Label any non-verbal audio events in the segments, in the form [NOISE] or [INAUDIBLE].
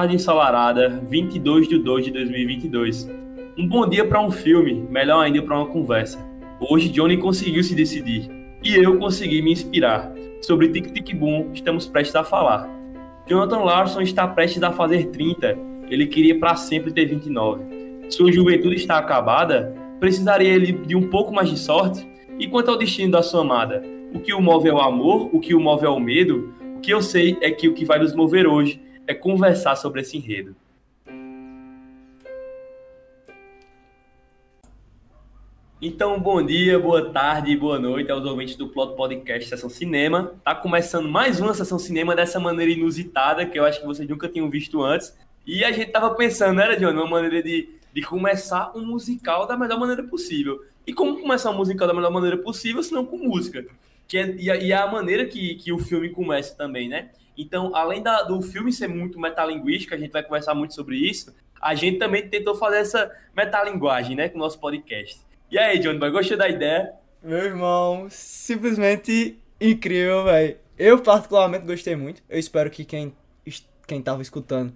tarde ensolarada, 22 de 2 de 2022. Um bom dia para um filme, melhor ainda para uma conversa. Hoje Johnny conseguiu se decidir e eu consegui me inspirar. Sobre Tic Tic Boom, estamos prestes a falar. Jonathan Larson está prestes a fazer 30, ele queria para sempre ter 29. Sua juventude está acabada, precisaria ele de um pouco mais de sorte? E quanto ao destino da sua amada? O que o move é o amor, o que o move é o medo? O que eu sei é que o que vai nos mover hoje é conversar sobre esse enredo. Então, bom dia, boa tarde boa noite aos ouvintes do Plot Podcast Sessão Cinema. Tá começando mais uma Sessão Cinema dessa maneira inusitada, que eu acho que vocês nunca tinham visto antes. E a gente tava pensando, né, John, uma maneira de, de começar um musical da melhor maneira possível. E como começar um musical da melhor maneira possível, se não com música? Que é, e, a, e a maneira que, que o filme começa também, né? Então, além da, do filme ser muito metalinguístico, a gente vai conversar muito sobre isso, a gente também tentou fazer essa metalinguagem, né, com o nosso podcast. E aí, John, gostou da ideia? Meu irmão, simplesmente incrível, velho. Eu particularmente gostei muito. Eu espero que quem, quem tava escutando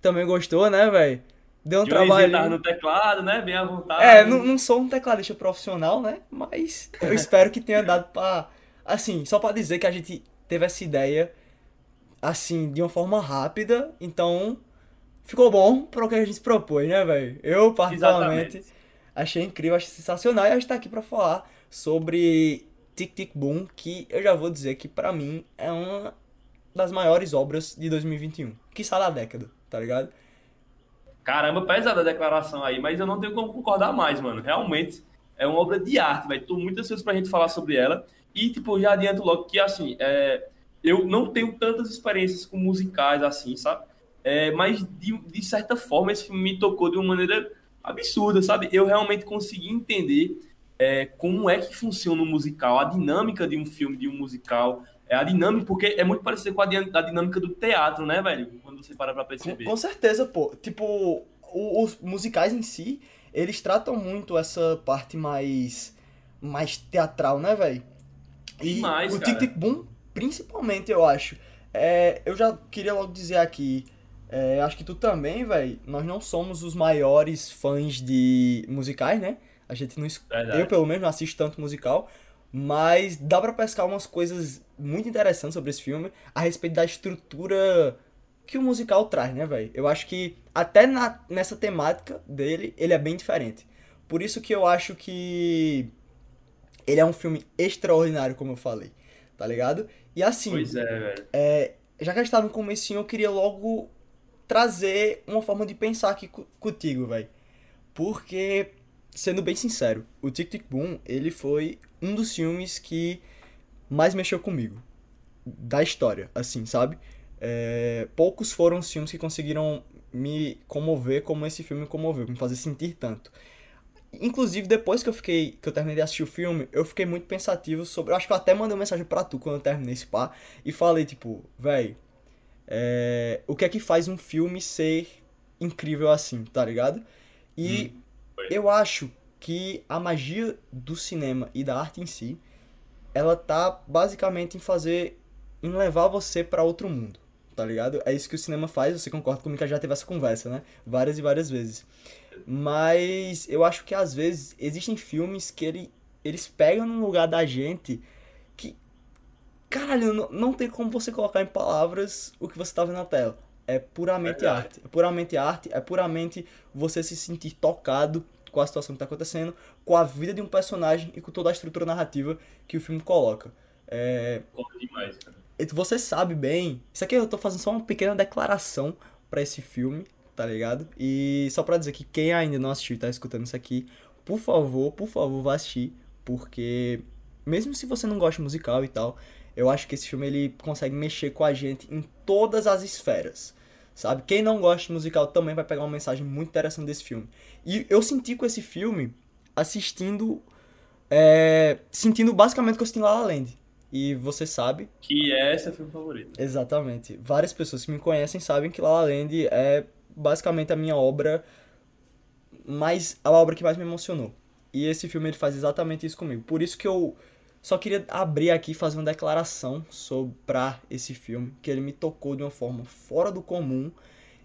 também gostou, né, velho? Deu um trabalho. Tá no teclado, né? Bem à vontade. É, não, não sou um tecladista profissional, né? Mas eu [LAUGHS] espero que tenha dado pra. Assim, só pra dizer que a gente teve essa ideia assim, de uma forma rápida, então ficou bom para o que a gente se propôs, né, velho? Eu, particularmente, Exatamente. achei incrível, achei sensacional e a gente tá aqui para falar sobre Tic Tic Boom, que eu já vou dizer que para mim é uma das maiores obras de 2021, que da década, tá ligado? Caramba, pesada a declaração aí, mas eu não tenho como concordar mais, mano. Realmente é uma obra de arte, velho. Tô muito ansioso pra gente falar sobre ela. E, tipo, já adianto logo que, assim, é, eu não tenho tantas experiências com musicais assim, sabe? É, mas de, de certa forma esse filme me tocou de uma maneira absurda, sabe? Eu realmente consegui entender é, como é que funciona um musical, a dinâmica de um filme, de um musical, é a dinâmica, porque é muito parecido com a, a dinâmica do teatro, né, velho? Quando você para pra perceber. Com, com certeza, pô. Tipo, o, os musicais em si, eles tratam muito essa parte mais mais teatral, né, velho? E mais, o Tic Tic Boom principalmente, eu acho. É, eu já queria logo dizer aqui, é, acho que tu também, velho, nós não somos os maiores fãs de musicais, né? A gente não. Verdade. Eu, pelo menos, não assisto tanto musical. Mas dá pra pescar umas coisas muito interessantes sobre esse filme a respeito da estrutura que o musical traz, né, velho? Eu acho que até na, nessa temática dele, ele é bem diferente. Por isso que eu acho que ele é um filme extraordinário, como eu falei, tá ligado? E assim, pois é, velho. É, já que a gente tá no comecinho, eu queria logo trazer uma forma de pensar aqui contigo, velho. Porque, sendo bem sincero, o Tic Tic Boom, ele foi um dos filmes que mais mexeu comigo. Da história, assim, sabe? É, poucos foram os filmes que conseguiram me comover como esse filme me comoveu, me fazer sentir tanto. Inclusive, depois que eu fiquei. que eu terminei de assistir o filme, eu fiquei muito pensativo sobre. Eu acho que eu até mandei uma mensagem pra tu quando eu terminei esse pá. E falei, tipo, véi. É, o que é que faz um filme ser incrível assim, tá ligado? E hum, eu acho que a magia do cinema e da arte em si, ela tá basicamente em fazer. em levar você para outro mundo, tá ligado? É isso que o cinema faz, você concorda comigo que já teve essa conversa, né? Várias e várias vezes. Mas eu acho que às vezes existem filmes que ele, eles pegam no lugar da gente que. Caralho, não, não tem como você colocar em palavras o que você tá vendo na tela. É puramente arte. É puramente arte, é puramente você se sentir tocado com a situação que tá acontecendo, com a vida de um personagem e com toda a estrutura narrativa que o filme coloca. É... demais, cara. Você sabe bem. Isso aqui eu tô fazendo só uma pequena declaração para esse filme, tá ligado? E só pra dizer que quem ainda não assistiu e tá escutando isso aqui, por favor, por favor, vá assistir, porque mesmo se você não gosta de musical e tal, eu acho que esse filme ele consegue mexer com a gente em todas as esferas. Sabe? Quem não gosta de musical também vai pegar uma mensagem muito interessante desse filme. E eu senti com esse filme assistindo. É, sentindo basicamente que eu assisti La La Land. E você sabe. Que é seu filme favorito. Exatamente. Várias pessoas que me conhecem sabem que La La Land é basicamente a minha obra mais a obra que mais me emocionou. E esse filme ele faz exatamente isso comigo. Por isso que eu só queria abrir aqui fazer uma declaração sobre esse filme, que ele me tocou de uma forma fora do comum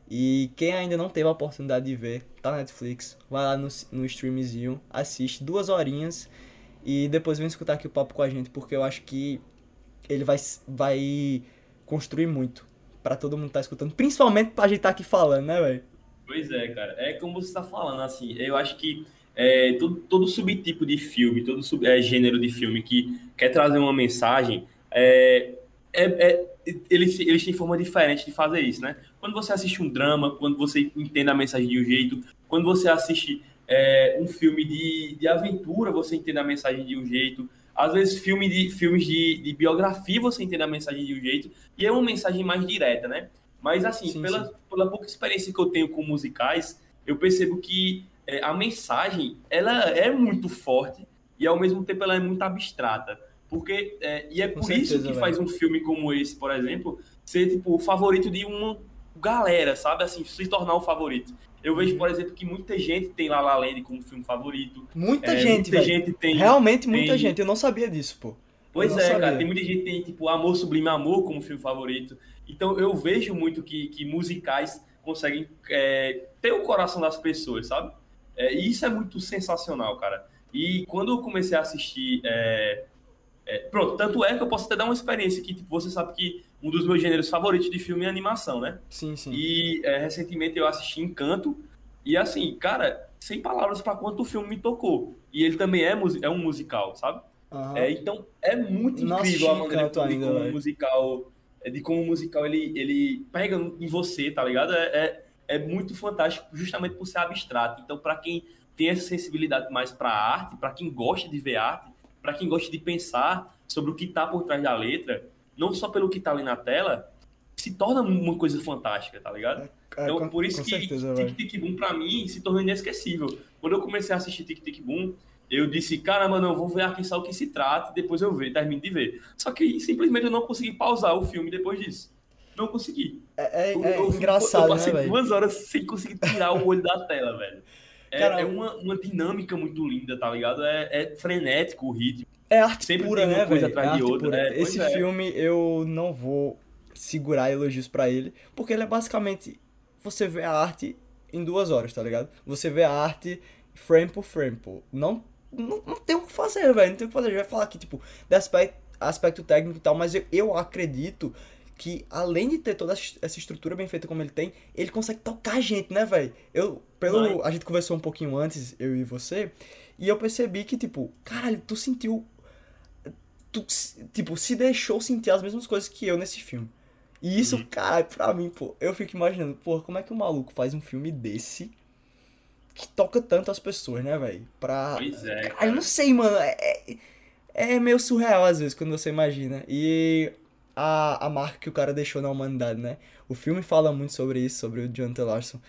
E quem ainda não teve a oportunidade de ver, tá na Netflix, vai lá no, no streamzinho, assiste duas horinhas e depois vem escutar aqui o papo com a gente, porque eu acho que ele vai, vai construir muito para todo mundo que tá escutando, principalmente pra gente tá aqui falando, né, velho? Pois é, cara. É como você tá falando, assim, eu acho que é, todo, todo subtipo de filme, todo sub, é, gênero de filme que quer trazer uma mensagem, é, é, é, eles, eles têm forma diferente de fazer isso, né? Quando você assiste um drama, quando você entende a mensagem de um jeito, quando você assiste é, um filme de, de aventura, você entende a mensagem de um jeito. Às vezes, filme de, filmes de, de biografia, você entende a mensagem de um jeito, e é uma mensagem mais direta, né? Mas, assim, sim, pela, sim. pela pouca experiência que eu tenho com musicais, eu percebo que é, a mensagem, ela é muito forte, e ao mesmo tempo ela é muito abstrata. Porque, é, e é Com por certeza, isso que velho. faz um filme como esse, por exemplo, ser tipo o favorito de uma galera, sabe? Assim, se tornar o favorito. Eu vejo, uhum. por exemplo, que muita gente tem La La Land como filme favorito. Muita é, gente, muita gente tem. Realmente muita tem... gente. Eu não sabia disso, pô. Pois é, sabia. cara. Tem muita gente que tem, tipo, Amor Sublime Amor como filme favorito. Então, eu vejo muito que, que musicais conseguem é, ter o coração das pessoas, sabe? É, e isso é muito sensacional, cara. E quando eu comecei a assistir é, é, pronto, tanto é que eu posso até dar uma experiência que tipo, você sabe que um dos meus gêneros favoritos de filme é animação, né? Sim, sim. E é, recentemente eu assisti Encanto e assim, cara, sem palavras para quanto o filme me tocou. E ele também é, é um musical, sabe? Uhum. É, então é muito incrível a maneira como, ainda, como musical, é, de como o musical ele, ele pega em você, tá ligado? É, é, é muito fantástico justamente por ser abstrato. Então, para quem tem essa sensibilidade mais para arte, para quem gosta de ver arte, para quem gosta de pensar sobre o que está por trás da letra, não só pelo que está ali na tela, se torna uma coisa fantástica, tá ligado? É, é, então, com, por isso que Tic Tic Boom, pra mim, se tornou inesquecível. Quando eu comecei a assistir Tic Tic Boom, eu disse, caramba, não, vou ver aqui só o que se trata, e depois eu ver, termino de ver. Só que simplesmente eu não consegui pausar o filme depois disso. Não consegui. É, é, eu, é eu, engraçado, eu, passei né, duas horas sem conseguir tirar o olho da tela, velho. É, Cara, é uma, uma dinâmica muito linda, tá ligado? É, é frenético o ritmo. É arte Sempre pura, né, velho? É outra. É, Esse é. filme eu não vou segurar elogios para ele, porque ele é basicamente você vê a arte em duas horas, tá ligado? Você vê a arte frame por frame, pô. Não, não, não tem o que fazer, velho. Não tem o que fazer. A gente vai falar aqui, tipo, de aspecto, aspecto técnico e tal, mas eu, eu acredito que além de ter toda essa estrutura bem feita como ele tem, ele consegue tocar a gente, né, velho? Eu, pelo, a gente conversou um pouquinho antes, eu e você, e eu percebi que, tipo, caralho, tu sentiu. Tu, tipo, se deixou sentir as mesmas coisas que eu nesse filme. E isso, uhum. cara, pra mim, pô, eu fico imaginando, pô, como é que o maluco faz um filme desse que toca tanto as pessoas, né, velho? Pra. Pois é. Cara, eu não sei, mano. É, é, é meio surreal às vezes quando você imagina. E a, a marca que o cara deixou na humanidade, né? O filme fala muito sobre isso, sobre o Jonathan Larson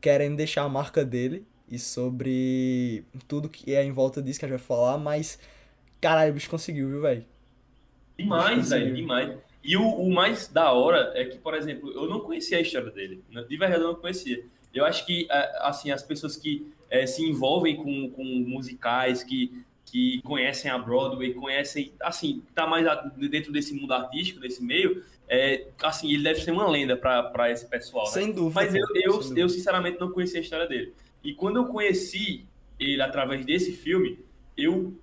querendo deixar a marca dele e sobre tudo que é em volta disso que a gente vai falar, mas caralho, o bicho conseguiu, viu, velho? Demais, velho, demais. E o, o, mais da hora é que, por exemplo, eu não conhecia a história dele. De verdade, eu não conhecia. Eu acho que, é, assim, as pessoas que é, se envolvem com, com musicais, que que conhecem a Broadway, conhecem, assim, tá mais dentro desse mundo artístico, desse meio, é, assim, ele deve ser uma lenda para esse pessoal. Né? Sem dúvida. Mas eu, eu, eu, sinceramente, não conhecia a história dele. E quando eu conheci ele através desse filme, eu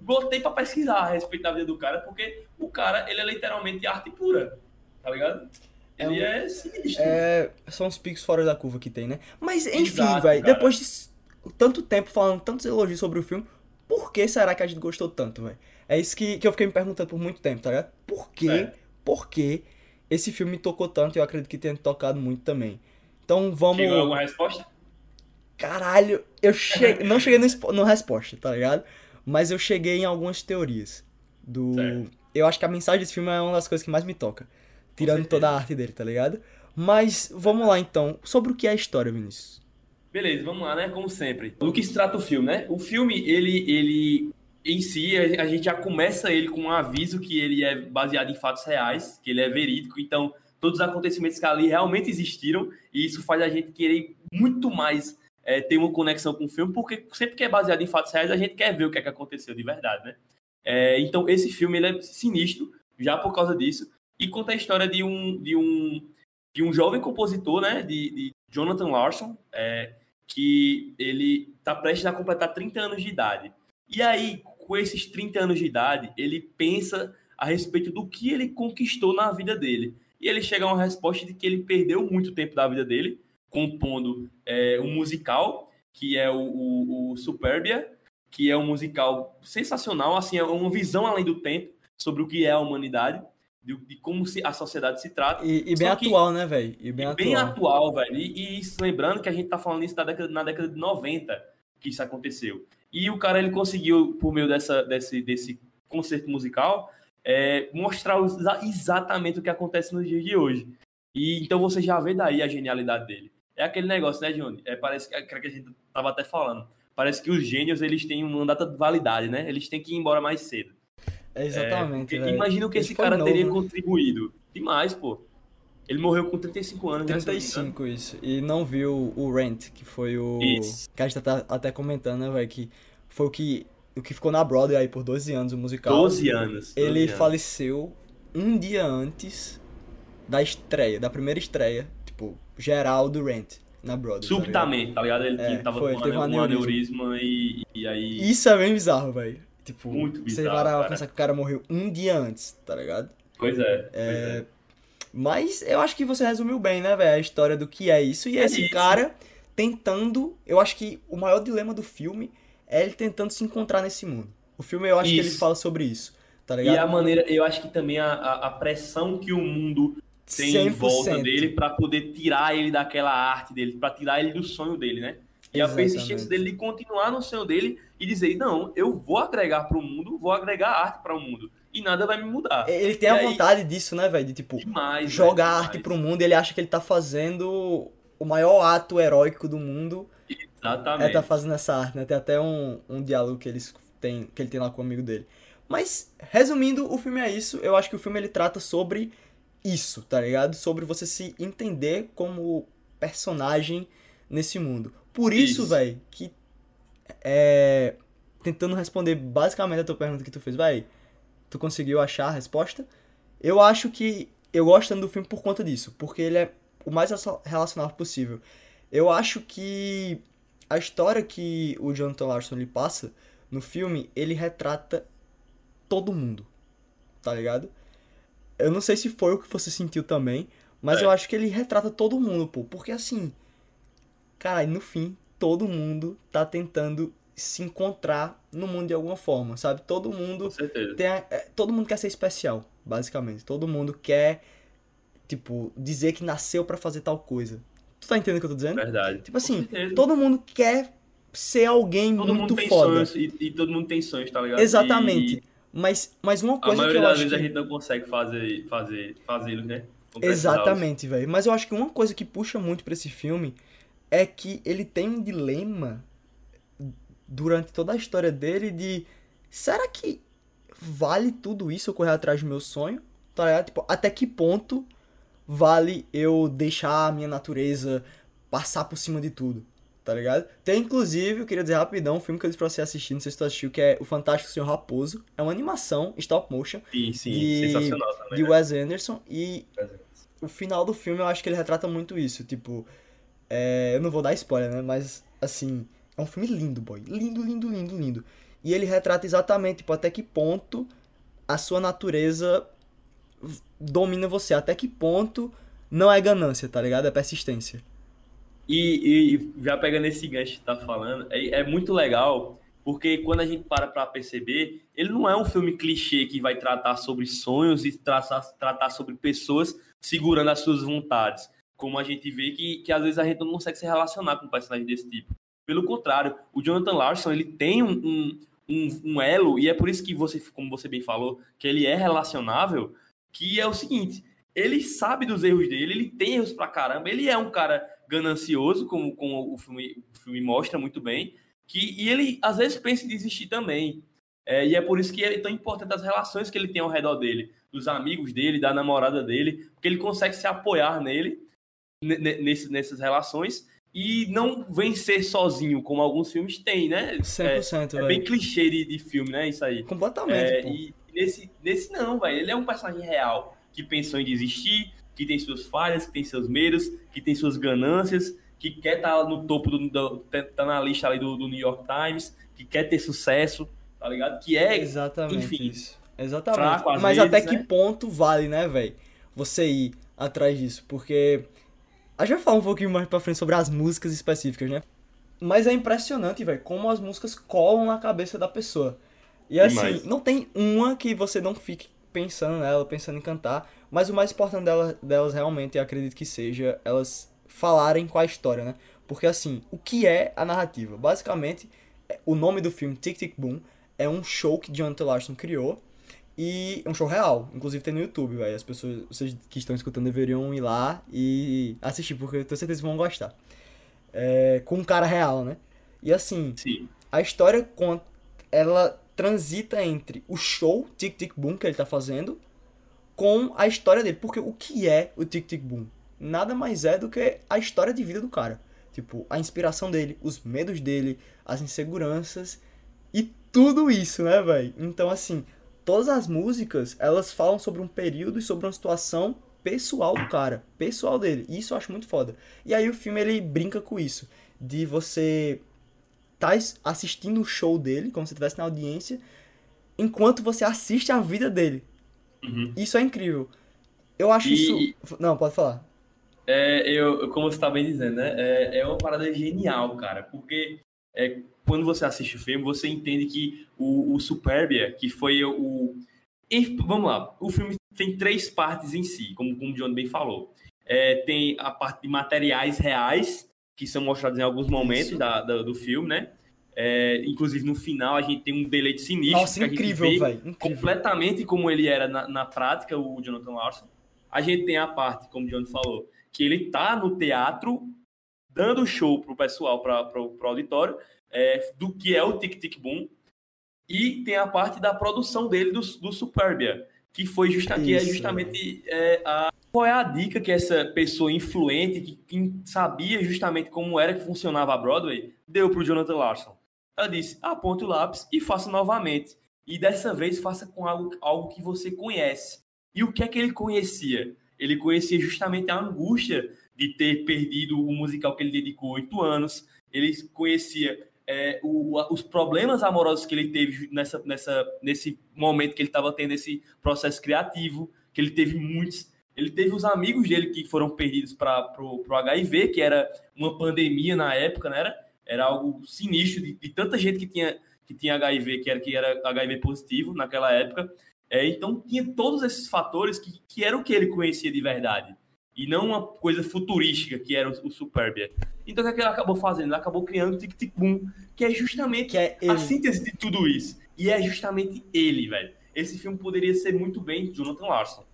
botei para pesquisar a respeito da vida do cara, porque o cara, ele é literalmente arte pura, tá ligado? Ele é, um, é sinistro. É, são os picos fora da curva que tem, né? Mas, enfim, velho, depois de tanto tempo falando tantos elogios sobre o filme, por que será que a gente gostou tanto, velho? É isso que, que eu fiquei me perguntando por muito tempo, tá ligado? Por que, é. por que esse filme me tocou tanto e eu acredito que tenha tocado muito também. Então vamos. Chegou alguma resposta? Caralho, eu cheguei. não cheguei no, no resposta, tá ligado? Mas eu cheguei em algumas teorias. Do. Certo. Eu acho que a mensagem desse filme é uma das coisas que mais me toca. Tirando toda a arte dele, tá ligado? Mas vamos lá então. Sobre o que é a história, Vinícius? Beleza, vamos lá, né? Como sempre. Do que se trata o filme, né? O filme, ele, ele em si, a gente já começa ele com um aviso que ele é baseado em fatos reais, que ele é verídico, então todos os acontecimentos que ali realmente existiram, e isso faz a gente querer muito mais é, ter uma conexão com o filme, porque sempre que é baseado em fatos reais, a gente quer ver o que é que aconteceu de verdade, né? É, então, esse filme ele é sinistro, já por causa disso, e conta a história de um, de um de um jovem compositor, né, de, de Jonathan Larson, é, que ele está prestes a completar 30 anos de idade. E aí, com esses 30 anos de idade, ele pensa a respeito do que ele conquistou na vida dele. E ele chega a uma resposta de que ele perdeu muito tempo da vida dele compondo é, um musical, que é o, o, o Superbia, que é um musical sensacional, assim, é uma visão além do tempo sobre o que é a humanidade, de, de como se, a sociedade se trata. E, e bem atual, né, velho? E bem, bem atual, velho. E, e, lembrando que a gente tá falando isso na década, na década de 90 que isso aconteceu. E o cara, ele conseguiu, por meio dessa, desse, desse concerto musical, é, mostrar exatamente o que acontece nos dias de hoje. E então você já vê daí a genialidade dele. É aquele negócio, né, Johnny? É, parece que, que a gente tava até falando. Parece que os gênios, eles têm uma data de validade, né? Eles têm que ir embora mais cedo. É exatamente. É, imagina o que esse cara novo. teria contribuído. Demais, pô. Ele morreu com 35 anos, 35, né, isso. E não viu o Rent, que foi o. Isso. Que a gente tá até comentando, né, velho? Que foi o que, o que ficou na Broadway aí por 12 anos, o musical. 12 anos. 12 ele anos. faleceu um dia antes da estreia, da primeira estreia, tipo, geral do Rent na Broadway. Tá Subitamente, tá ligado? Ele é, tava foi, com teve um aneurisma e, e aí. Isso é bem bizarro, velho. Tipo, Muito bizarro. Você vai pensar que o cara morreu um dia antes, tá ligado? Pois é. é... Pois é. Mas eu acho que você resumiu bem, né, velho? A história do que é isso. E é esse isso. cara tentando. Eu acho que o maior dilema do filme é ele tentando se encontrar nesse mundo. O filme, eu acho isso. que ele fala sobre isso. Tá ligado? E a maneira, eu acho que também a, a, a pressão que o mundo tem 100%. em volta dele para poder tirar ele daquela arte dele, para tirar ele do sonho dele, né? E Exatamente. a persistência dele de continuar no sonho dele e dizer: não, eu vou agregar para o mundo, vou agregar arte para o mundo. E nada vai me mudar. Ele tem e a aí... vontade disso, né, velho? De tipo, demais, jogar arte para o mundo. Ele acha que ele tá fazendo o maior ato heróico do mundo. Exatamente. É tá fazendo essa arte, né? Tem até um, um diálogo que, eles têm, que ele tem lá com o amigo dele. Mas, resumindo, o filme é isso. Eu acho que o filme ele trata sobre isso, tá ligado? Sobre você se entender como personagem nesse mundo. Por isso, isso. velho, que é, tentando responder basicamente a tua pergunta que tu fez, vai, tu conseguiu achar a resposta? Eu acho que eu gosto tanto do filme por conta disso, porque ele é o mais relacionável possível. Eu acho que a história que o Jonathan Larson lhe passa no filme, ele retrata todo mundo, tá ligado? Eu não sei se foi o que você sentiu também, mas é. eu acho que ele retrata todo mundo, pô, porque assim, cara, no fim, todo mundo tá tentando se encontrar no mundo de alguma forma, sabe? Todo mundo tem a, é, todo mundo quer ser especial, basicamente. Todo mundo quer tipo dizer que nasceu para fazer tal coisa. Tu tá entendendo o que eu tô dizendo? Verdade. Tipo assim, todo mundo quer ser alguém todo muito mundo foda. Sonhos, e, e, todo mundo tem sonhos, tá ligado? Exatamente. E... Mas, mas uma coisa a que eu das acho vezes que... a gente não consegue fazer fazer fazê-los, né? Exatamente, velho. Mas eu acho que uma coisa que puxa muito para esse filme é que ele tem um dilema durante toda a história dele de será que vale tudo isso eu correr atrás do meu sonho? Tá ligado? Tipo, até que ponto vale eu deixar a minha natureza passar por cima de tudo? Tá ligado? Tem, inclusive, eu queria dizer rapidão, um filme que eu disse pra você assistir, não sei se tu assistiu, que é O Fantástico Senhor Raposo. É uma animação, stop motion. Sim, sim, de, sensacional também. De né? Wes Anderson. E o final do filme eu acho que ele retrata muito isso. Tipo, é, eu não vou dar spoiler, né? Mas, assim, é um filme lindo, boy. Lindo, lindo, lindo, lindo. E ele retrata exatamente, tipo, até que ponto a sua natureza domina você. Até que ponto não é ganância, tá ligado? É persistência. E, e já pegando esse gancho que tá falando, é, é muito legal, porque quando a gente para pra perceber, ele não é um filme clichê que vai tratar sobre sonhos e traçar, tratar sobre pessoas segurando as suas vontades como a gente vê que, que às vezes a gente não consegue se relacionar com um personagem desse tipo. Pelo contrário, o Jonathan Larson ele tem um, um, um, um elo, e é por isso que você, como você bem falou, que ele é relacionável, que é o seguinte, ele sabe dos erros dele, ele tem erros pra caramba, ele é um cara ganancioso, como, como o, filme, o filme mostra muito bem, que, e ele às vezes pensa em desistir também. É, e é por isso que é tão importante as relações que ele tem ao redor dele, dos amigos dele, da namorada dele, porque ele consegue se apoiar nele nesse, nessas relações e não vencer sozinho, como alguns filmes têm, né? 100%, é, é bem clichê de, de, filme, né? Isso aí. Completamente. É, e nesse, nesse não, velho. Ele é um personagem real que pensou em desistir, que tem suas falhas, que tem seus medos, que tem suas ganâncias, que quer estar tá no topo do, do tá na lista ali do, do, New York Times, que quer ter sucesso, tá ligado? Que é, exatamente enfim, isso. Exatamente. Fraco, Mas vezes, até que né? ponto vale, né, velho? Você ir atrás disso, porque a gente vai falar um pouquinho mais pra frente sobre as músicas específicas, né? Mas é impressionante, velho, como as músicas colam na cabeça da pessoa. E assim, Demais. não tem uma que você não fique pensando nela, pensando em cantar. Mas o mais importante delas, delas realmente, eu acredito que seja elas falarem com a história, né? Porque assim, o que é a narrativa? Basicamente, o nome do filme, Tic Tic Boom, é um show que Jonathan Larson criou. E é um show real, inclusive tem no YouTube, velho. As pessoas, vocês que estão escutando deveriam ir lá e assistir, porque eu tenho certeza que vão gostar. É, com um cara real, né? E assim, Sim. a história conta, ela transita entre o show Tic Tic Boom que ele tá fazendo com a história dele. Porque o que é o Tic Tic Boom? Nada mais é do que a história de vida do cara. Tipo, a inspiração dele, os medos dele, as inseguranças e tudo isso, né, velho? Então, assim, todas as músicas, elas falam sobre um período e sobre uma situação pessoal do cara, pessoal dele. E isso eu acho muito foda. E aí o filme ele brinca com isso, de você tá assistindo o show dele, como se estivesse na audiência, enquanto você assiste a vida dele. Uhum. Isso é incrível. Eu acho e... isso. Não, pode falar. É, eu, como você tá bem dizendo, né? É, é uma parada genial, cara. Porque é, quando você assiste o filme, você entende que o, o Superbia, que foi o. vamos lá, o filme tem três partes em si, como, como o John bem falou. É, tem a parte de materiais reais, que são mostrados em alguns momentos da, da, do filme, né? É, inclusive no final a gente tem um deleite sinistro. Nossa, incrível, velho. Completamente como ele era na, na, prática, o Jonathan Larson. A gente tem a parte, como o John falou, que ele tá no teatro dando show pro pessoal, para pro, pro auditório, é, do que é o Tic Tic Boom. E tem a parte da produção dele do, do Superbia, que foi justa, que é justamente é, a qual é a dica que essa pessoa influente, que, que sabia justamente como era que funcionava a Broadway, deu para o Jonathan Larson? Ela disse: aponte o lápis e faça novamente. E dessa vez faça com algo, algo que você conhece. E o que é que ele conhecia? Ele conhecia justamente a angústia de ter perdido o musical que ele dedicou oito anos. Ele conhecia é, o, os problemas amorosos que ele teve nessa, nessa, nesse momento que ele estava tendo esse processo criativo, que ele teve muitos ele teve os amigos dele que foram perdidos para o HIV, que era uma pandemia na época, né? Era, era algo sinistro de, de, tanta gente que tinha, que tinha HIV, que era, que era HIV positivo naquela época. É, então tinha todos esses fatores que, que era o que ele conhecia de verdade. E não uma coisa futurística que era o, o Superbia. Então o que, é que ele acabou fazendo? Ele acabou criando o Tic Tic Boom, que é justamente que é a síntese de tudo isso. E é justamente ele, velho. Esse filme poderia ser muito bem Jonathan Larson.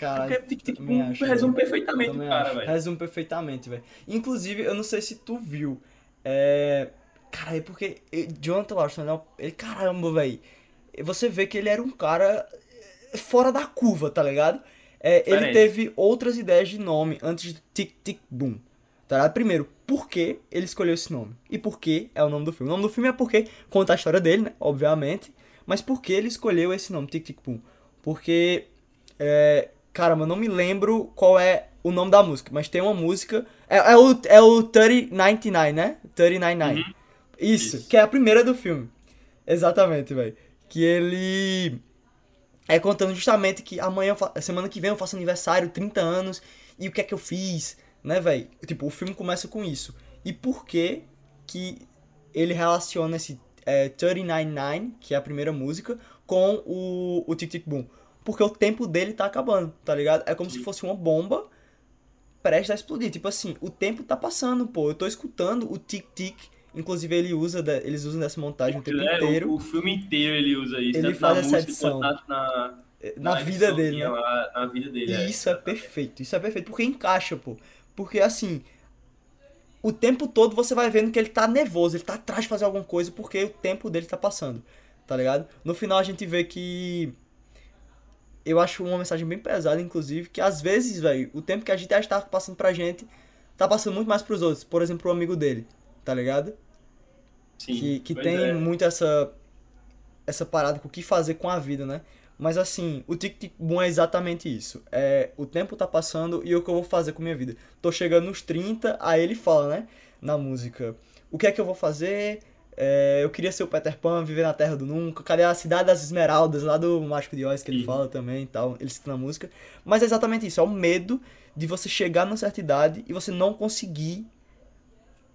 Cara, Porque tic, tic, acho, resume perfeitamente o cara, velho. Resume perfeitamente, velho. Inclusive, eu não sei se tu viu. É. Cara, é porque Jonathan Larson, ele, ele caramba, velho. Você vê que ele era um cara eh, fora da curva, tá ligado? É, ele teve outras ideias de nome antes de Tic Tic Boom. Tá ligado? Primeiro, por que ele escolheu esse nome? E por que é o nome do filme? O nome do filme é porque conta a história dele, né? Obviamente. Mas por que ele escolheu esse nome, Tic Tic Boom? Porque é, Caramba, eu não me lembro qual é o nome da música, mas tem uma música. É, é o, é o 3099, né? 399. Uhum. Isso, Isso, que é a primeira do filme. Exatamente, velho. Que ele. É contando justamente que amanhã, semana que vem eu faço aniversário, 30 anos, e o que é que eu fiz, né, velho? Tipo, o filme começa com isso. E por que que ele relaciona esse é, 399, que é a primeira música, com o, o Tic Tic Boom? porque o tempo dele tá acabando, tá ligado? É como Sim. se fosse uma bomba prestes a explodir. Tipo assim, o tempo tá passando, pô. Eu tô escutando o tic-tic. Inclusive, ele usa eles usam dessa montagem o tempo é, inteiro. O, o, filme inteiro ele usa isso. Ele faz essa edição. Na, na, na vida dele. Né? Lá, na vida dele. E é, isso é perfeito. Isso é perfeito. Porque encaixa, pô. Porque assim. O tempo todo você vai vendo que ele tá nervoso, ele tá atrás de fazer alguma coisa porque o tempo dele tá passando. Tá ligado? No final a gente vê que eu acho uma mensagem bem pesada, inclusive, que às vezes, velho, o tempo que a gente acha que tá passando pra gente, tá passando muito mais pros outros. Por exemplo, o amigo dele, tá ligado? Sim. Que, que tem é. muito essa essa parada com o que fazer com a vida, né? Mas assim, o Tic Tic Boom é exatamente isso. É, o tempo tá passando e o que eu vou fazer com minha vida? Tô chegando nos 30, aí ele fala, né, na música, o que é que eu vou fazer? É, eu queria ser o Peter Pan, viver na Terra do Nunca. Cadê a Cidade das Esmeraldas, lá do Mágico de Oz, que ele fala também e tal. Ele cita na música. Mas é exatamente isso, é o medo de você chegar numa certa idade e você não conseguir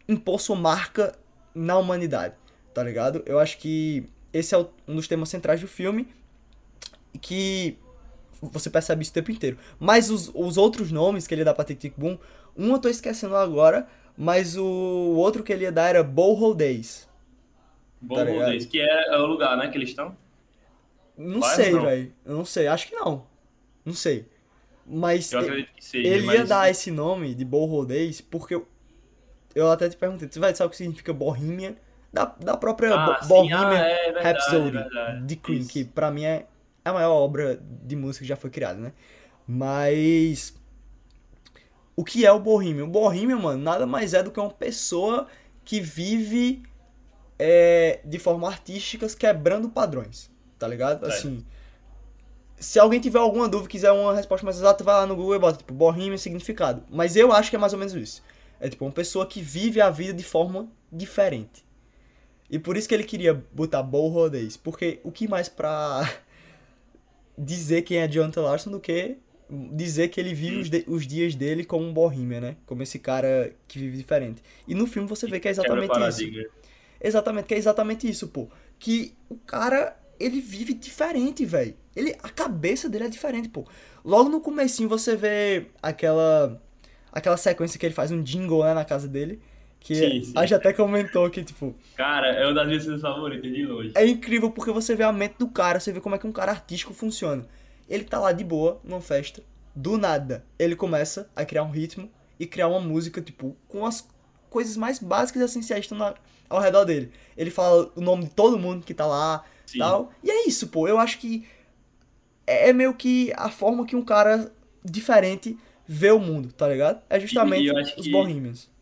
impor sua marca na humanidade, tá ligado? Eu acho que esse é um dos temas centrais do filme que você percebe isso o tempo inteiro. Mas os, os outros nomes que ele dá pra Tic Tic Boom, um eu tô esquecendo agora, mas o outro que ele ia dar era Boho Days. Boho tá Days, que é, é, o lugar, né, que eles estão? Não Vai sei, velho. Eu não sei, acho que não. Não sei. Mas eu acredito que seja, ele mas... ia dar esse nome de Boho Days porque eu, eu até te perguntei, você vai saber o que significa Bohemian? Da, da própria ah, Bo Bohemian ah, é verdade, Rhapsody é de Queen, Isso. que pra mim é a maior obra de música que já foi criada, né? Mas. O que é o Bohemian? O Bohemian, mano, nada mais é do que uma pessoa que vive é, de forma artística quebrando padrões, tá ligado? É. Assim. Se alguém tiver alguma dúvida, quiser uma resposta mais exata, vai lá no Google e bota, tipo, Bohemian significado. Mas eu acho que é mais ou menos isso. É tipo uma pessoa que vive a vida de forma diferente. E por isso que ele queria botar Days. Porque o que mais pra dizer quem é Jonathan Larson do que dizer que ele vive os, de, os, dias dele como um bohemia, né? Como esse cara que vive diferente. E no filme você vê que é exatamente isso. Exatamente, que é exatamente isso, pô. Que o cara, ele vive diferente, velho. Ele a cabeça dele é diferente, pô. Logo no comecinho você vê aquela aquela sequência que ele faz um jingle né, na casa dele. Que sim, sim. a gente até comentou que, tipo. Cara, é uma das minhas favoritas de longe. É incrível porque você vê a mente do cara, você vê como é que um cara artístico funciona. Ele tá lá de boa, numa festa, do nada, ele começa a criar um ritmo e criar uma música, tipo, com as coisas mais básicas e essenciais estão na, ao redor dele. Ele fala o nome de todo mundo que tá lá Sim. tal. E é isso, pô. Eu acho que é meio que a forma que um cara diferente vê o mundo, tá ligado? É justamente os que... Bohemians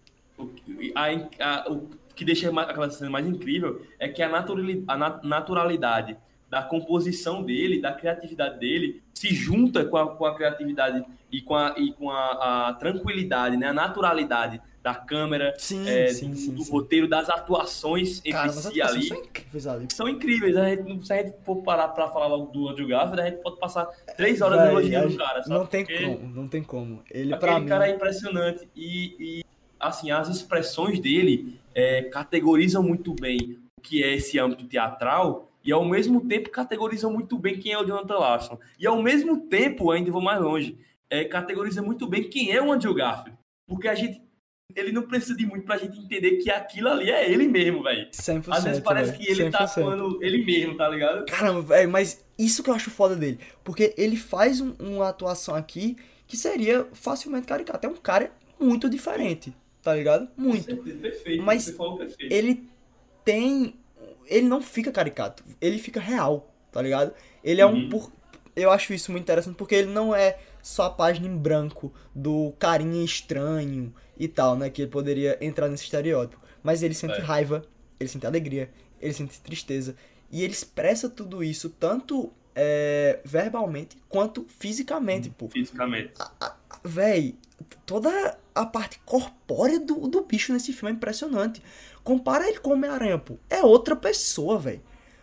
o, a, a, o que deixa aquela cena mais incrível é que a naturalidade, a naturalidade da composição dele, da criatividade dele, se junta com a, com a criatividade e com, a, e com a, a tranquilidade, né? a naturalidade da câmera, sim, é, sim, do, sim, do roteiro, das atuações entre Cara, si ali. São incríveis ali. São incríveis. A gente, se a gente for parar pra falar logo do Andrew Garfield, a gente pode passar três horas elogiando o cara, sabe? Não tem Porque como, não tem como. Ele, Aquele pra mim... cara é impressionante e, e, assim, as expressões dele é, categorizam muito bem o que é esse âmbito teatral e ao mesmo tempo categorizam muito bem quem é o Jonathan Larson. E ao mesmo tempo, ainda vou mais longe, é, categoriza muito bem quem é o Andrew Garfield. Porque a gente ele não precisa de muito pra gente entender que aquilo ali é ele mesmo, velho. 100%, Às vezes parece véi, que ele tá 100%. atuando ele mesmo, tá ligado? Caramba, velho, mas isso que eu acho foda dele. Porque ele faz um- uma atuação aqui que seria facilmente caricato. É um cara muito diferente, tá ligado? Muito. Perfeito, Mas perfeito. Ele tem. Ele não fica caricato, ele fica real, tá ligado? Ele é um. Uhum. Por... Eu acho isso muito interessante porque ele não é só a página em branco do carinha estranho e tal, né? Que ele poderia entrar nesse estereótipo. Mas ele sente É. raiva, ele sente alegria, ele sente tristeza. E ele expressa tudo isso tanto é, verbalmente quanto fisicamente, pô. Fisicamente. Véi, toda a parte corpórea do, do bicho nesse filme é impressionante. Compara ele com o Homem-Aranha, pô. É outra pessoa, velho.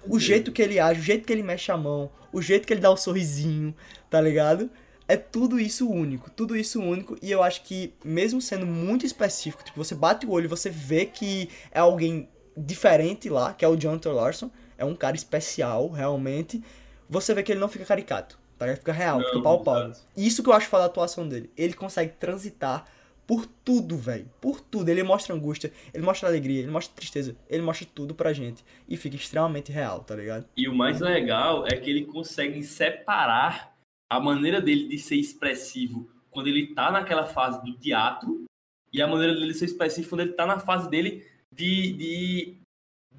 O jeito que ele age, o jeito que ele mexe a mão, o jeito que ele dá o sorrisinho, tá ligado? É tudo isso único, tudo isso único. E eu acho que, mesmo sendo muito específico, tipo, você bate o olho e você vê que é alguém diferente lá, que é o Jonathan Larson. É um cara especial, realmente. Você vê que ele não fica caricato, tá? Ele fica real, Não, fica palpável. Isso que eu acho foda da atuação dele. Ele consegue transitar por tudo, velho. Por tudo. Ele mostra angústia, ele mostra alegria, ele mostra tristeza, ele mostra tudo pra gente. E fica extremamente real, tá ligado? E o mais legal é que ele consegue separar a maneira dele de ser expressivo quando ele tá naquela fase do teatro e a maneira dele ser expressivo quando ele tá na fase dele de. de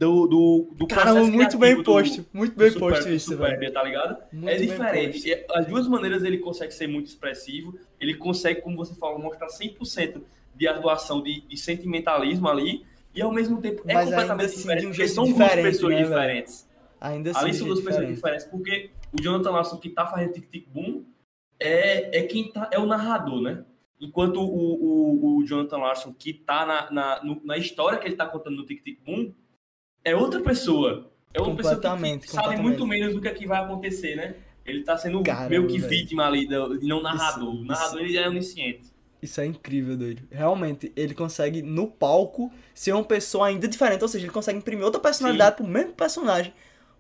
do, do, do processo muito bem posto. Muito bem super- posto isso, super velho. Tá ligado? Muito é diferente. E As duas maneiras ele consegue ser muito expressivo, ele consegue, como você falou, mostrar 100% de atuação, de, de sentimentalismo ali, e ao mesmo tempo é Mas completamente assim, diferente, um porque são duas pessoas né, diferentes. Ainda assim, Ali de são duas pessoas diferente. diferentes, porque o Jonathan Larson que tá fazendo Tic Tic Boom é, é quem tá, é o narrador, né? Enquanto o, o, o Jonathan Larson que tá na, na, no, na história que ele tá contando no Tic Tic Boom é outra pessoa. É uma pessoa que, que sabe muito menos do que, é que vai acontecer, né? Ele tá sendo Caramba, meio que vítima ali, e não narrador. Isso, o narrador isso, ele é onisciente. Isso é incrível, doido. Realmente, ele consegue, no palco, ser uma pessoa ainda diferente. Ou seja, ele consegue imprimir outra personalidade Sim. pro mesmo personagem.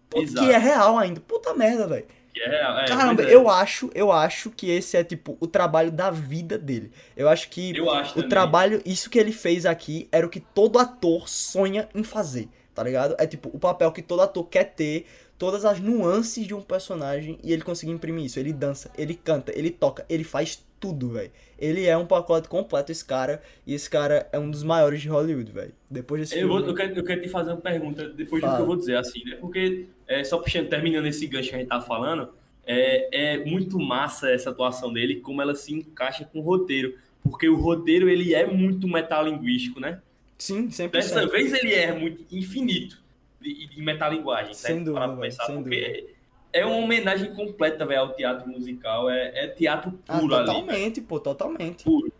Que é real ainda. Puta merda, velho. É real, é, Caramba, é. eu acho, eu acho que esse é tipo o trabalho da vida dele. Eu acho que eu acho o também. trabalho, isso que ele fez aqui era o que todo ator sonha em fazer, tá ligado? É tipo o papel que todo ator quer ter, todas as nuances de um personagem e ele conseguir imprimir isso. Ele dança, ele canta, ele toca, ele faz tudo, velho. Ele é um pacote completo, esse cara. E esse cara é um dos maiores de Hollywood, velho. Depois desse eu filme... Vou, eu, quero, eu quero te fazer uma pergunta, depois Fala. do que eu vou dizer, assim, né? Porque, é, só puxando, terminando esse gancho que a gente tava falando, é, é muito massa essa atuação dele, como ela se encaixa com o roteiro. Porque o roteiro, ele é muito metalinguístico, né? Sim, 100%. Dessa vez ele é muito infinito de, de metalinguagem, sem né? Dúvida, pensar, sem porque dúvida é uma homenagem completa, velho, ao teatro musical. É, é teatro ah, puro ah, totalmente, ali. Totalmente, pô, totalmente. Puro.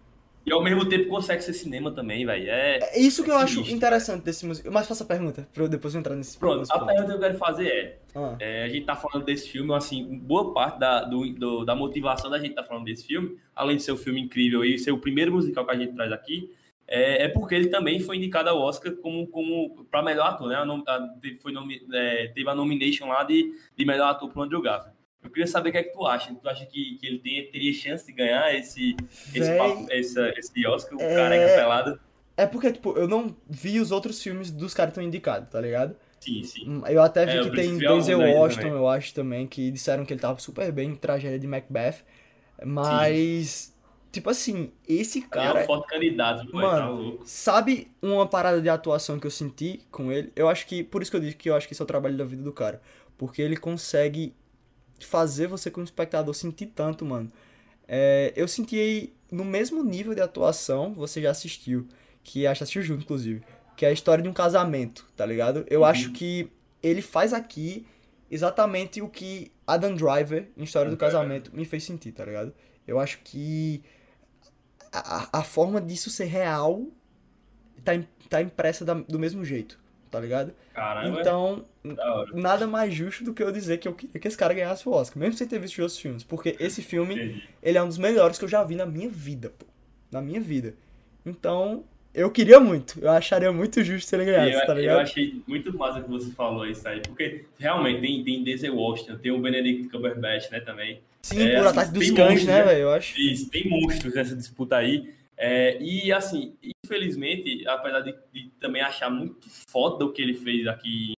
E ao mesmo tempo consegue ser cinema também, velho. É, é, isso que eu acho interessante desse musical. Mas faça a pergunta, pra eu depois entrar nesse Pronto, a pergunta que eu quero fazer é, ah. é, A gente tá falando desse filme, assim, boa parte da, do, do, da motivação da gente tá falando desse filme, além de ser um filme incrível e ser o primeiro musical que a gente traz aqui, é, é, porque ele também foi indicado ao Oscar como, como para melhor ator, né? A, a, foi nomi, é, teve a nomination lá de, de melhor ator para o Andrew Garfield. Eu queria saber o que é que tu acha. Tu acha que, que ele tem, teria chance de ganhar esse, esse, papo, esse, esse Oscar, o é... careca pelado? É porque, tipo, eu não vi os outros filmes dos caras que estão indicados, tá ligado? Sim, sim. Hum, eu até vi é, que tem Denzel Washington, eu acho também, que disseram que ele tava super bem em tragédia de Macbeth. Mas. Tipo assim, esse cara. É um forte candidato, mano. Tá sabe uma parada de atuação que eu senti com ele? Eu acho que. Por isso que eu disse que eu acho que isso é o trabalho da vida do cara. Porque ele consegue fazer você, como espectador, sentir tanto, mano. É, eu senti no mesmo nível de atuação, você já assistiu. Que acho que assistiu junto, inclusive. Que é a história de um casamento, tá ligado? Eu uhum. acho que ele faz aqui exatamente o que Adam Driver, em História do Casamento, me fez sentir, tá ligado? Eu acho que a, a forma disso ser real tá, tá impressa da, do mesmo jeito, tá ligado? Caramba. Então, nada mais justo do que eu dizer que eu queria que esse cara ganhasse o Oscar, mesmo sem ter visto outros filmes. Porque esse filme, Entendi. ele é um dos melhores que eu já vi na minha vida, pô. Na minha vida. Então, eu queria muito. Eu acharia muito justo se ele ganhasse, eu, tá ligado? Eu achei muito massa que você falou isso aí, porque realmente tem, tem Denzel Washington, tem o Benedict Cumberbatch, né, também. Sim, é, por assim, ataque dos cães, né, velho? Eu acho. Isso, tem monstros nessa disputa aí. É, e assim, infelizmente, apesar de, de, também achar muito foda o que ele fez aqui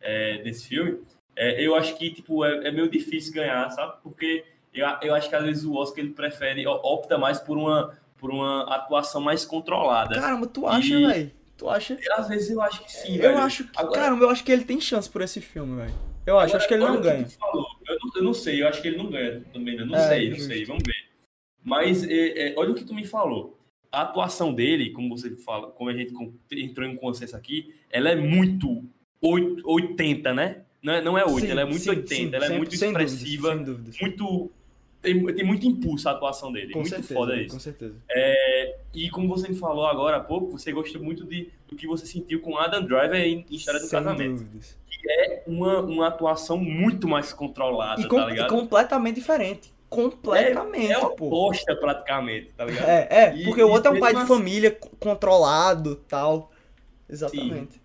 é, nesse filme, é, eu acho que tipo, é, é, meio difícil ganhar, sabe? Porque eu, eu acho que às vezes o Oscar ele prefere, opta mais por uma, por uma atuação mais controlada. Caramba, tu acha, velho? Tu acha? Às vezes eu acho que sim, Eu velho. acho que, Agora... caramba, eu acho que ele tem chance por esse filme, velho. Eu acho, Agora, acho que ele não ganha. Falou, eu, não, eu, não, sei, eu acho que ele não ganha também, né? Não é, sei, não sei, vamos ver. Mas é, é, olha o que tu me falou. A atuação dele, como você fala, como a gente entrou em consenso aqui, ela é muito 80, né? Não é, não é 8, sim, ela é muito sim, 80, sim, ela é muito expressiva, dúvidas, muito tem, tem muito impulso a atuação dele. Com muito certeza, foda isso. Com certeza. É, e como você me falou agora há pouco, você gostou muito de, do que você sentiu com Adam Driver em, em História do Sem Casamento. Dúvidas. É uma, uma atuação muito mais controlada, e com, tá? E completamente diferente. Completamente, é, é oposta praticamente, tá ligado? É, é e, porque o outro é um pai de família controlado tal. Exatamente.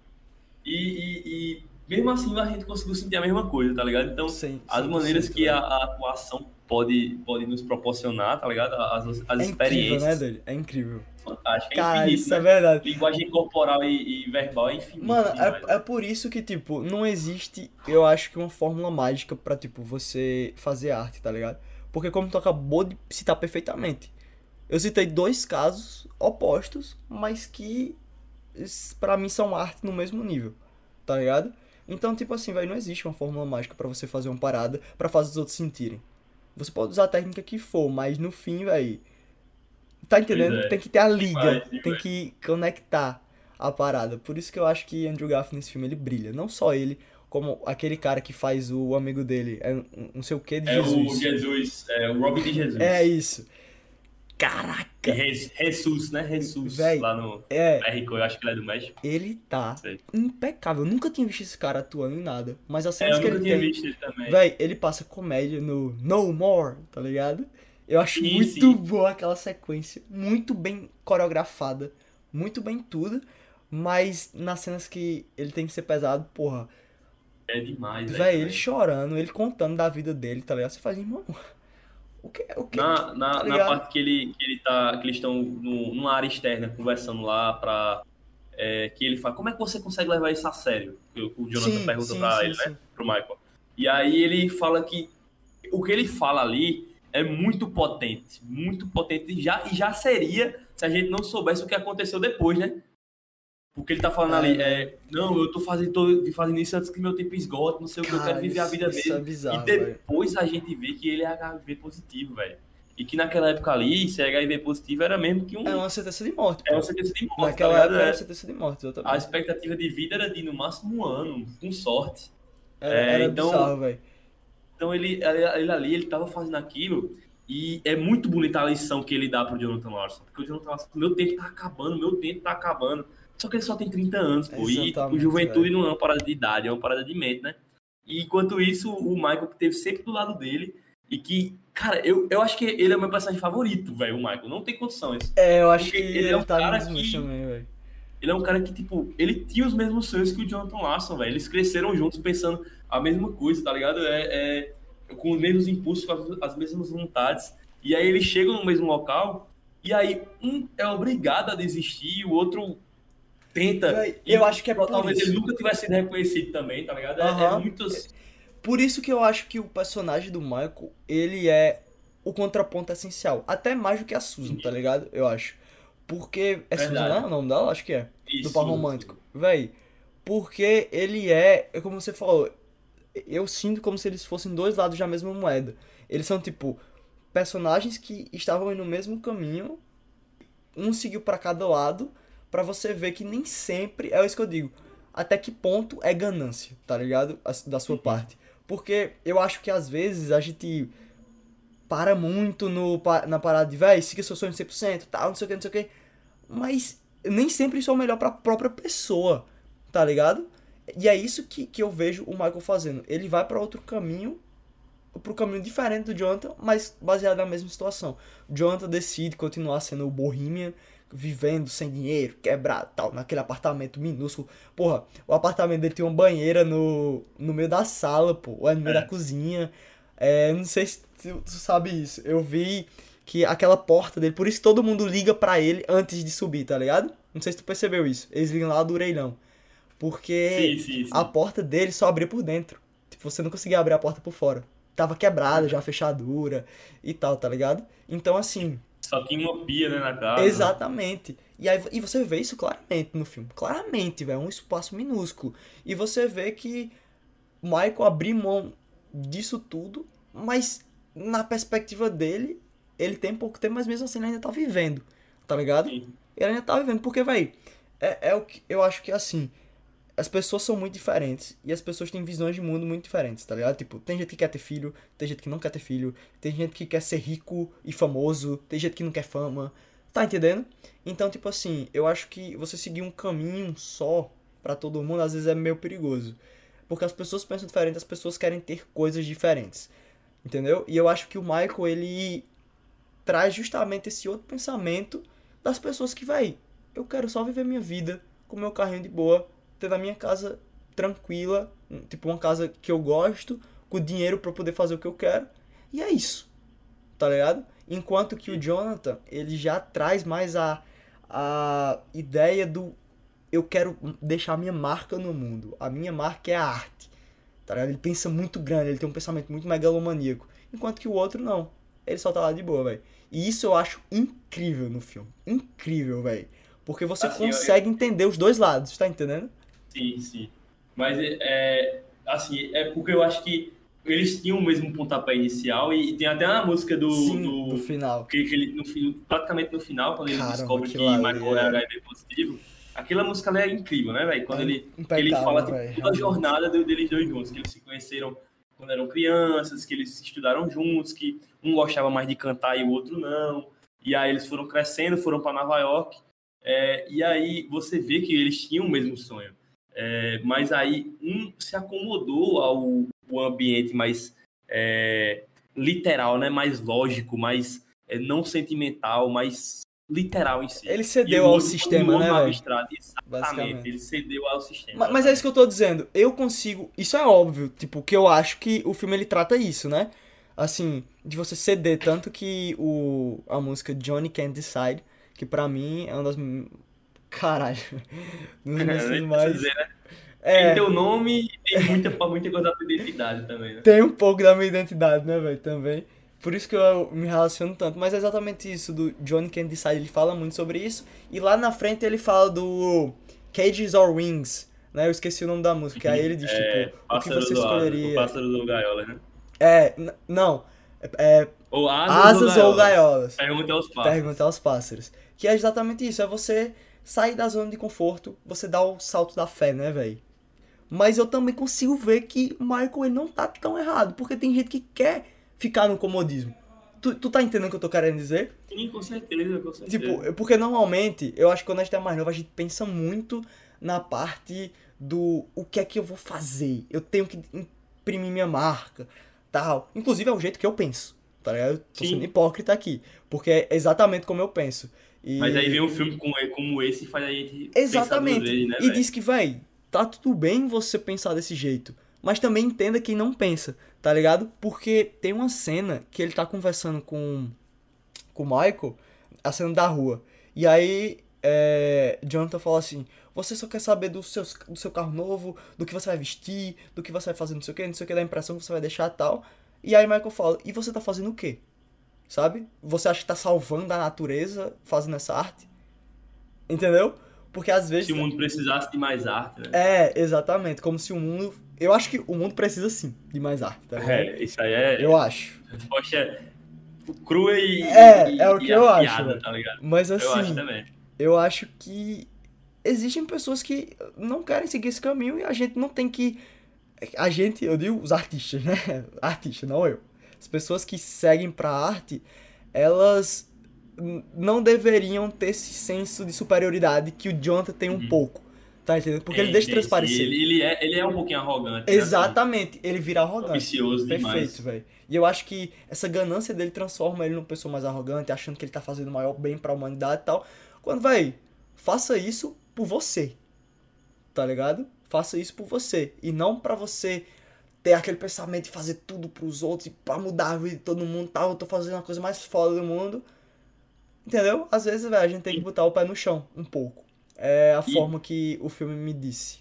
E, e, e, mesmo assim a gente conseguiu sentir a mesma coisa, tá ligado? Então, sim, as sim, maneiras sim, que a, a, atuação pode, pode nos proporcionar, tá ligado? As, as é experiências. Incrível, né, É incrível. Fantástico, é Cara, infinito, isso né? é verdade. Linguagem corporal e, e verbal é. Mano, é, é por isso que, tipo, não existe, eu acho que uma fórmula mágica pra, tipo, você fazer arte, tá ligado? Porque como tu acabou de citar perfeitamente, eu citei dois casos opostos, mas que para mim são arte no mesmo nível, tá ligado? Então, tipo assim, velho, não existe uma fórmula mágica para você fazer uma parada para fazer os outros sentirem. Você pode usar a técnica que for, mas no fim, velho. Tá entendendo? É. Tem que ter a liga, tem que conectar a parada. Por isso que eu acho que Andrew Garfield nesse filme ele brilha. Não só ele, como aquele cara que faz o amigo dele, é um- não sei o que de É o Jesus. Jesus, é o Robin de Jesus. É isso. Caraca, Je- Jesus, né? Jesus, Véi, lá no é, México, eu acho que ele é do México. ele tá Sei. impecável. Eu nunca tinha visto esse cara atuando em nada, mas as É, cenas eu que nunca ele tinha tem, visto ele também. véi, ele passa comédia no No More, tá ligado? Eu acho Sim, muito sim. boa aquela sequência, muito bem coreografada, muito bem tudo, mas nas cenas que ele tem que ser pesado, porra, É demais, Véi, ele chorando, ele contando da vida dele, tá ligado? Você faz, irmão, o que, o que, Na, na, tá na parte que ele, que ele tá, que eles estão numa área externa conversando lá pra. é, que ele fala, como é que você consegue levar isso a sério? O Jonathan Sim, pergunta sim, pra sim, ele, né? sim. Pro Michael. E aí ele fala que o que ele fala ali é muito potente, muito potente, e já, e já seria se a gente não soubesse o que aconteceu depois, né? Porque ele tá falando É, ali, é, não, eu tô fazendo, tô fazendo isso antes que meu tempo esgote, não sei o que, eu Cara, quero viver a vida isso mesmo. é bizarro, e depois a gente vê que ele é HIV positivo, velho. E que naquela época ali, ser HIV positivo era mesmo que um. É uma sentença de morte, É uma sentença de morte, Naquela tá época era É, uma sentença de morte, a exatamente. expectativa de vida era de no máximo um ano, com sorte. É, era então- bizarro, velho. Então ele, ele ali, ele tava fazendo aquilo. E é muito bonita a lição que ele dá pro Jonathan Larson. Porque o Jonathan Larson, meu tempo tá acabando, meu tempo tá acabando. Só que ele só tem 30 anos, pô. E tipo, juventude não é uma parada de idade, é uma parada de mente, né? E enquanto isso, o Michael que teve sempre do lado dele. E que, cara, eu, eu acho que ele é o meu personagem favorito, velho, o Michael. Não tem condições. É, eu acho que Porque ele, ele é um tá cara que- também, velho. Ele é um cara que, tipo, ele tinha os mesmos sonhos que o Jonathan Larson, velho. Eles cresceram juntos pensando a mesma coisa, tá ligado? É, é- com os mesmos impulsos, com as, as mesmas vontades. E aí eles chegam no mesmo local, e aí um é obrigado a desistir, e o outro tenta. Véi, E eu acho que é por talvez isso. ele nunca tivesse sido reconhecido também, tá ligado? É, é Aham. muitas. Por isso que eu acho que o personagem do Michael, ele é o contraponto essencial. Até mais do que a Susan, tá ligado? Eu acho. Porque. É Susan, Verdade. não é o nome dela? Acho que é. Isso, do par isso. romântico. Véi, porque ele é, é como você falou, eu sinto como se eles fossem dois lados da mesma moeda. Eles são tipo personagens que estavam indo no mesmo caminho, um seguiu pra cada lado, pra você ver que nem sempre é isso que eu digo. Até que ponto é ganância, tá ligado? Da sua parte. Porque eu acho que às vezes a gente para muito no, na parada de, véi, siga seu sonho 100%, tal, não sei o que, não sei o que. Mas nem sempre isso é o melhor pra própria pessoa, tá ligado? E é isso que, que eu vejo o Michael fazendo. Ele vai pra outro caminho, pro caminho diferente do Jonathan, mas baseado na mesma situação. O Jonathan decide continuar sendo o bohemian, vivendo sem dinheiro, quebrado, tal, naquele apartamento minúsculo. Porra, o apartamento dele tem uma banheira no, no meio da sala, pô, ou é no meio É. da cozinha. É, não sei se tu, tu sabe isso. Eu vi que aquela porta dele, por isso todo mundo liga pra ele antes de subir, tá ligado? Não sei se tu percebeu isso. Eles ligam lá do orelhão. Porque Sim, sim, sim. a porta dele só abria por dentro. Tipo, você não conseguia abrir a porta por fora. Tava quebrada já, a fechadura e tal, tá ligado? Então, assim, Só tinha uma pia, né, na casa. exatamente. E aí e você vê isso claramente no filme. Claramente, velho. É um espaço minúsculo. E você vê que Michael abriu mão disso tudo, mas na perspectiva dele, ele tem pouco tempo, mas mesmo assim ele ainda tá vivendo. Tá ligado? Sim. ele ainda tá vivendo. Porque, véi, é, é o que eu acho que assim. As pessoas são muito diferentes e as pessoas têm visões de mundo muito diferentes, tá ligado? Tipo, tem gente que quer ter filho, tem gente que não quer ter filho, tem gente que quer ser rico e famoso, tem gente que não quer fama, tá entendendo? Então, tipo assim, eu acho que você seguir um caminho só pra todo mundo às vezes é meio perigoso. Porque as pessoas pensam diferente, as pessoas querem ter coisas diferentes. Entendeu? E eu acho que o Michael, ele traz justamente esse outro pensamento das pessoas que, vai, eu quero só viver minha vida com meu carrinho de boa, ter na minha casa tranquila, tipo uma casa que eu gosto, com dinheiro pra poder fazer o que eu quero. E é isso. Tá ligado? Enquanto que o Jonathan, ele já traz mais a, a ideia do eu quero deixar a minha marca no mundo. A minha marca é a arte. Tá ligado? Ele pensa muito grande, ele tem um pensamento muito megalomaníaco. Enquanto que o outro não. Ele só tá lá de boa, velho. E isso eu acho incrível no filme. Incrível, velho. Porque você Assim, eu- consegue entender os dois lados, tá entendendo? Sim. Mas é assim, é porque eu acho que eles tinham o mesmo pontapé inicial e, e tem até uma música do, Sim, do- no final. que, que ele no praticamente no final quando ele Caramba, descobre que ali Michael é é- HIV positivo, Aquela música ali é incrível, né, velho? Quando É ele, que ele fala tipo, véi, toda a jornada do- deles dois juntos, que eles se conheceram quando eram crianças, que eles estudaram juntos, que um gostava mais de cantar e o outro não. E aí eles foram crescendo, foram para Nova York. é, e aí você vê que eles tinham o mesmo sonho. É, mas aí um se acomodou ao, ao ambiente mais é, literal, né? Mais lógico, mais é, não sentimental, mais literal em si. Ele cedeu ao sistema, né, abstrato. Exatamente, Basicamente. ele cedeu ao sistema. Ma- Mas é isso que eu tô dizendo. Eu consigo. Isso é óbvio, tipo, que eu acho que o filme ele trata isso, né? Assim, de você ceder tanto que o a música Johnny Can't Decide, que pra mim é uma das caralho, dos É, mais dizer, né? é, Tem teu nome e tem muita, [LAUGHS] muita coisa da tua identidade também, né? tem um pouco da minha identidade, né, velho, também. Por isso que eu me relaciono tanto. Mas é exatamente isso do Johnny Can't Decide. Ele fala muito sobre isso. E lá na frente ele fala do Cages or Wings, né? Eu esqueci o nome da música. Aí ele diz, [LAUGHS] É, tipo, o que você do escolheria? O pássaro do gaiola, né? É, não. É, é Ou asas, asas ou ou gaiola. gaiolas. Pergunta aos pássaros. Pergunta aos pássaros. Que é exatamente isso. É você sair da zona de conforto, você dar o salto da fé, né, velho? Mas eu também consigo ver que o Michael ele não tá tão errado. Porque tem gente que quer ficar no comodismo. Tu, tu tá entendendo o que eu tô querendo dizer? Sim, com certeza, com certeza. Tipo, porque normalmente, eu acho que quando a gente é mais novo, a gente pensa muito na parte do o que é que eu vou fazer. Eu tenho que imprimir minha marca, tal. Inclusive é o jeito que eu penso, tá ligado? Eu Tô Sim. sendo hipócrita aqui, porque é exatamente como eu penso. E... Mas aí vem um filme com- como esse e faz a gente pensar Exatamente. vezes, né, e diz que, véi, tá tudo bem você pensar desse jeito. Mas também entenda quem não pensa, tá ligado? Porque tem uma cena que ele tá conversando com, com o Michael, a cena da rua. E aí, é, Jonathan fala assim: Você só quer saber do, seus, do seu carro novo, do que você vai vestir, do que você vai fazer, não sei o que, não sei o que, da impressão que você vai deixar e tal. E aí, Michael fala: E você tá fazendo o quê? Sabe? Você acha que tá salvando a natureza fazendo essa arte? Entendeu? Porque às vezes. Se o mundo precisasse de mais arte, né? É, exatamente. Como se o mundo. Eu acho que o mundo precisa sim de mais arte, tá? É, isso aí é. Eu acho. Resposta crua e. É, e- é o que eu acho, afiada, velho. Tá? Mas Eu acho assim, também. eu acho que existem pessoas que não querem seguir esse caminho e a gente não tem que. A gente, eu digo os artistas, né? [LAUGHS] Artista, não eu. As pessoas que seguem pra arte, elas não deveriam ter esse senso de superioridade que o Jonathan tem um Uhum. pouco. Tá entendendo? Porque ele Tem, deixa tem, transparecer. Ele, ele, é, ele é um pouquinho arrogante. né, Exatamente, ele vira arrogante. ambicioso. Perfeito, velho. E eu acho que essa ganância dele transforma ele numa pessoa mais arrogante, achando que ele tá fazendo o maior bem pra humanidade e tal. Quando, véi, faça isso por você. Tá ligado? Faça isso por você. E não pra você ter aquele pensamento de fazer tudo pros outros e pra mudar a vida de todo mundo tal. Eu tô fazendo a coisa mais foda do mundo. Entendeu? Às vezes, velho, a gente tem que botar o pé no chão um pouco. É a E- forma que o filme me disse.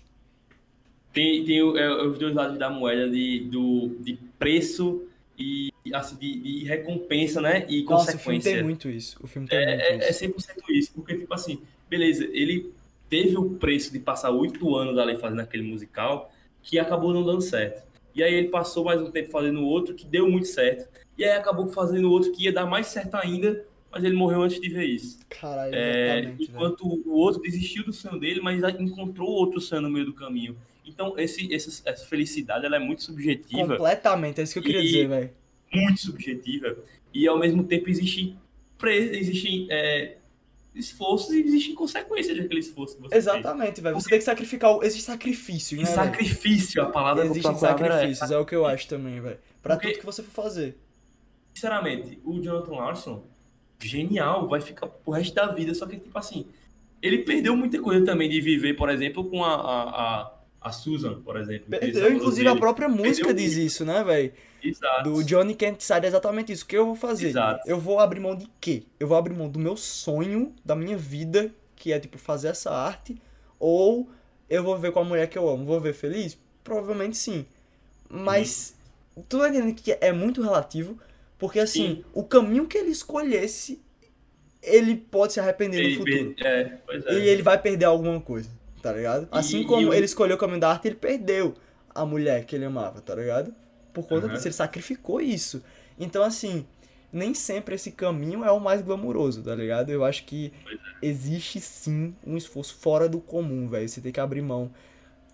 Tem, tem o- é, os dois lados da moeda de, do, de preço e assim, de, de recompensa, né? E Nossa, o filme consequência. tem muito isso. O filme tem muito É, é isso. 100% isso, porque, tipo assim, beleza, ele teve o preço de passar oito anos ali fazendo aquele musical que acabou não dando certo. E aí ele passou mais um tempo fazendo outro que deu muito certo. E aí acabou fazendo outro que ia dar mais certo ainda, mas ele morreu antes de ver isso. Caralho, É, velho. enquanto o outro desistiu do sonho dele, mas encontrou outro sonho no meio do caminho. Então, esse, essa, essa felicidade ela é muito subjetiva Completamente, é isso que eu queria dizer, velho. muito subjetiva e ao mesmo tempo existem, pre- existem é, esforços e existem consequências daquele esforço que você Exatamente, velho. Você tem que sacrificar. o- Existe sacrifício, né? E sacrifício, a palavra Existem sacrifícios, é o que eu acho também, velho. Pra Porque- tudo que você for fazer. Sinceramente, o Jonathan Larson, genial, vai ficar pro resto da vida, só que, tipo assim, ele perdeu muita coisa também de viver, por exemplo, com a, a, a, a Susan, por exemplo. Perdeu, inclusive a própria música Perdeu diz isso, né, velho? Exato. Do Johnny Can't Decide é exatamente isso. O que eu vou fazer? Exato. Eu vou abrir mão de quê? Eu vou abrir mão do meu sonho, da minha vida, que é, tipo, fazer essa arte, ou eu vou ver com a mulher que eu amo. Vou ver feliz? Provavelmente sim. Mas, tu tá entendendo que é muito relativo, porque, assim, Sim. o caminho que ele escolhesse, ele pode se arrepender Ele no futuro. per- É, é. E ele vai perder alguma coisa, tá ligado? Assim E- como e ele escolheu o caminho da arte, ele perdeu a mulher que ele amava, tá ligado? Por conta Aham. disso, ele sacrificou isso. Então, assim, nem sempre esse caminho é o mais glamouroso, tá ligado? Eu acho que existe sim um esforço fora do comum, velho. Você tem que abrir mão,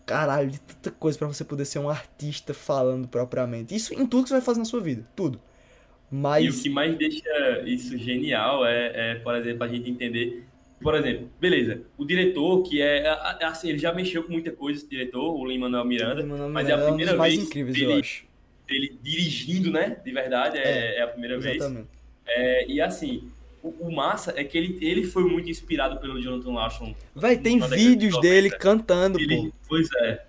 caralho, de tanta coisa pra você poder ser um artista falando propriamente. Isso em tudo que você vai fazer na sua vida, tudo. Mas. E o que mais deixa isso genial é, é, por exemplo, a gente entender. Por exemplo, beleza, o diretor, que é. Assim, ele já mexeu com muita coisa, esse diretor, o Lin-Manuel Miranda, Lin-Manuel mas é a Miranda um primeira dos mais vez incríveis, dele, eu acho. dele dirigindo, né? De verdade, é, é a primeira vez. Exatamente. É, e assim, o, o massa é que ele, ele foi muito inspirado pelo Jonathan Larson. Véi, tem vídeos 90. dele cantando, Ele, pô. pois é.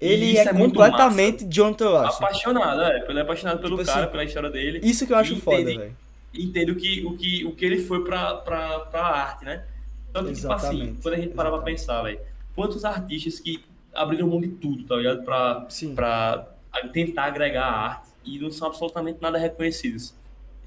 Ele é, é completamente Jonathan Larson. Apaixonado, é. Ele é apaixonado pelo Tipo cara, assim, pela história dele. Isso que eu acho E foda, entende- entendo que, o, que, o que ele foi pra, pra arte, né? Tanto que, tipo assim, quando a gente pra exatamente. pensar, velho, quantos artistas que abriram mão de tudo, tá ligado? Pra, Sim. pra tentar agregar a arte e não são absolutamente nada reconhecidos.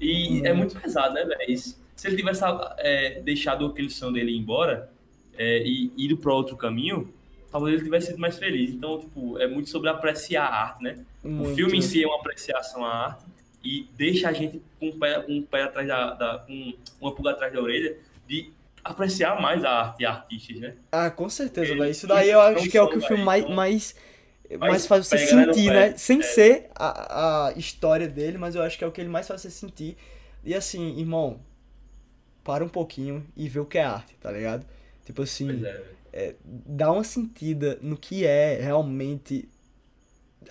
E é muito pesado, né, velho? Se ele tivesse é, deixado aquele som dele ir embora é, e ido pra outro caminho, talvez ele tivesse sido mais feliz. Então, tipo, é muito sobre apreciar a arte, né? O Muito. filme em si é uma apreciação à arte e deixa a gente com um pé, com um pé atrás da, da- com uma pulga atrás da orelha de apreciar mais a arte e artistas, né? Ah, com certeza, velho. Isso daí eu acho que é o que o filme mais, então- mais, mais faz você né, sentir, né? Sem É. ser a, a história dele, mas eu acho que é o que ele mais faz você sentir. E assim, irmão, para um pouquinho e vê o que é arte, tá ligado? Tipo assim, é, velho. dá uma sentida no que é realmente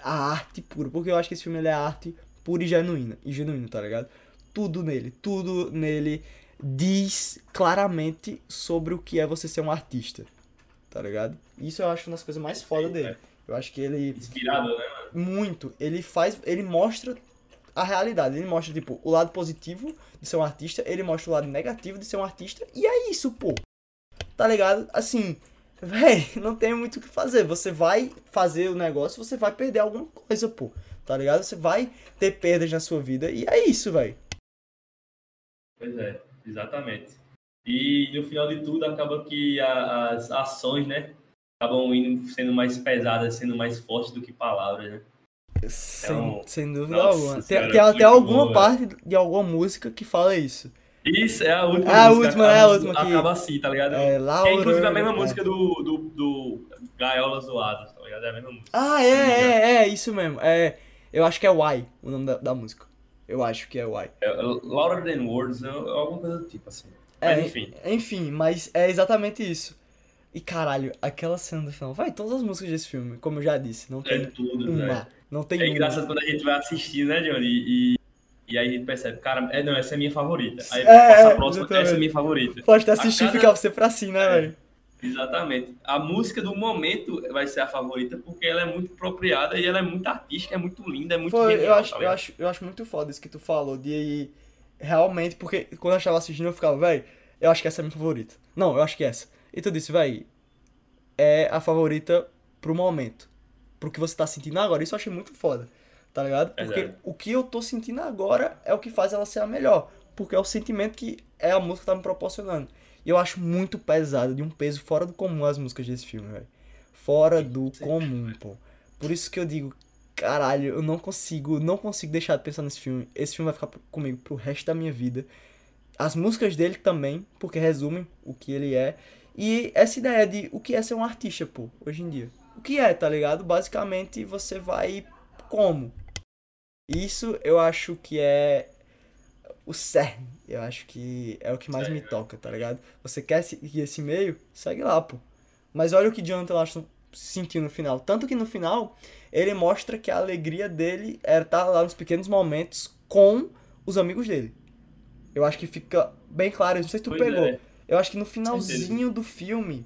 a arte pura. Porque eu acho que esse filme é arte pura e genuína. E genuíno, tá ligado? Tudo nele, tudo nele diz claramente sobre o que é você ser um artista. Tá ligado? Isso eu acho uma das coisas mais foda dele. Eu acho que ele Inspirador, né, mano? muito. Ele faz. Ele mostra a realidade. Ele mostra, tipo, o lado positivo de ser um artista, ele mostra o lado negativo de ser um artista, e é isso, pô. Tá ligado? Assim, véi, [LAUGHS] não tem muito o que fazer. Você vai fazer o negócio, você vai perder alguma coisa, pô. Tá ligado? Você vai ter perdas na sua vida, e é isso, véi. Pois é, exatamente. E no final de tudo acaba que a- as ações, né? Acabam indo, sendo mais pesadas, sendo mais fortes do que palavras, né? Sem, Então, sem dúvida nossa alguma. Tem, senhora, tem até alguma parte de alguma música que fala isso. Isso é a última É a música. última, é a música última que- Acaba assim, tá ligado? É, que Laura. é inclusive a mesma é. música do, do, do Gaiolas Zoadas, tá ligado? É a mesma música. Ah, é, é, é, isso mesmo. É, eu acho que é Why o nome da, da música. Eu acho que é Why. É, Louder Than Words, é alguma coisa do tipo assim. É, Mas enfim. Enfim, mas é exatamente isso. E caralho, aquela cena do final. Vai, todas as músicas desse filme, como eu já disse, não É tem tudo, uma. velho. Não tem É engraçado quando a gente vai assistir, né, Johnny? E, e aí a gente percebe, cara, é, não, essa é a minha favorita. Aí É, passa a é, próxima, essa é a minha favorita. Pode até assistir e cada- ficar você pra si, né, É. velho? Exatamente. A música do momento vai ser a favorita porque ela é muito apropriada e ela é muito artística, é muito linda, é muito Foi, genial. eu, acho, tá eu, acho, eu acho muito foda isso que tu falou, de realmente, porque quando eu estava assistindo eu ficava, velho, eu acho que essa é a minha favorita. Não, eu acho que é essa. E tu disse, velho, é a favorita pro momento. Pro que você tá sentindo agora. Isso eu achei muito foda, tá ligado? Porque Exato. o que eu tô sentindo agora é o que faz ela ser a melhor. Porque é o sentimento que é a música que tá me proporcionando. E eu acho muito pesado, de um peso fora do comum as músicas desse filme, velho. Fora do comum, pô. Por isso que eu digo, caralho, eu não consigo, não consigo deixar de pensar nesse filme. Esse filme vai ficar comigo pro resto da minha vida. As músicas dele também, porque resumem o que ele é. E essa ideia de o que é ser um artista, pô, hoje em dia. O que é, tá ligado? Basicamente você vai como? Isso eu acho que é o cerne. Eu acho que é o que mais me toca, tá ligado? Você quer seguir esse meio? Segue lá, pô. Mas olha o que Jonathan Larson sentiu no final. Tanto que no final, ele mostra que a alegria dele era estar lá nos pequenos momentos com os amigos dele. Eu acho que fica bem claro, não sei se tu Pois pegou. é. Eu acho que no finalzinho do filme,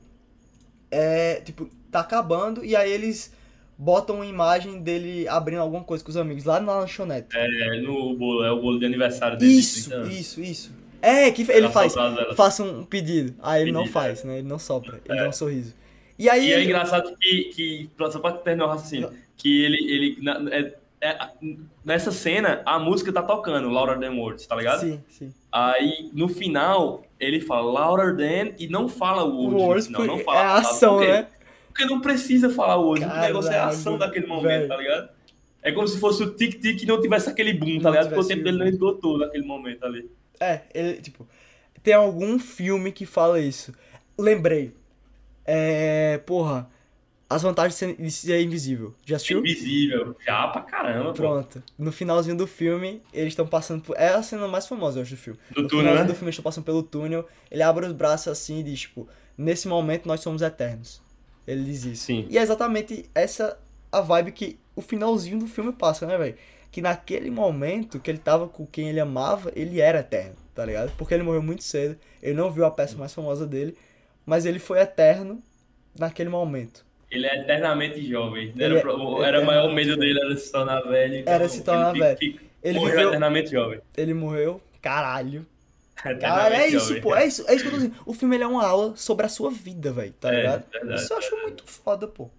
é, tipo, tá acabando e aí eles botam uma imagem dele abrindo alguma coisa com os amigos lá na lanchonete. É, no bolo, é o bolo de aniversário dele. de Isso, 30 anos. isso, isso. É, que ele Ela faz, faça um pedido. Aí ele não Pedido, faz, né? Ele não sopra, ele É. dá um sorriso. E aí E é engraçado que, que só pra terminar o raciocínio, que ele, ele na- é- é- nessa cena, a música tá tocando, Louder Than Words, tá ligado? Sim, sim. Aí, no final, ele fala louder than e não fala o words, Words, não porque fala é a ação, né? Porque não precisa falar o words, o negócio é a Caralho, ação daquele momento, velho. tá ligado? É como se fosse o tic-tic e não tivesse aquele boom, tá Não ligado? Porque o tempo dele não esgotou naquele momento ali. É, ele, tipo, tem algum filme que fala isso. Lembrei. É, porra, as vantagens de ser- invisível. Já assistiu? Invisível. Já pra caramba, pô. Pronto. No finalzinho do filme, eles estão passando por. É a cena mais famosa, eu acho, do filme. Do no túnel, finalzinho né? do filme, eles estão passando pelo túnel. Ele abre os braços assim e diz, tipo, nesse momento nós somos eternos. Ele diz isso. Sim. E é exatamente essa a vibe que o finalzinho do filme passa, né, velho? Que naquele momento que ele tava com quem ele amava, ele era eterno, tá ligado? Porque ele morreu muito cedo, ele não viu a peça mais famosa dele, mas ele foi eterno naquele momento. Ele é eternamente jovem. Ele Era, é pro- era o maior medo dele, era se tornar velho. então Era se tornar ele velho. fica- Ele morreu viveu, eternamente jovem. ele morreu, caralho. Cara, Eternamente é isso, jovem. pô, é isso, é isso que eu tô dizendo. O filme ele é uma aula sobre a sua vida, velho, tá É, ligado? verdade. Isso eu acho muito foda, pô.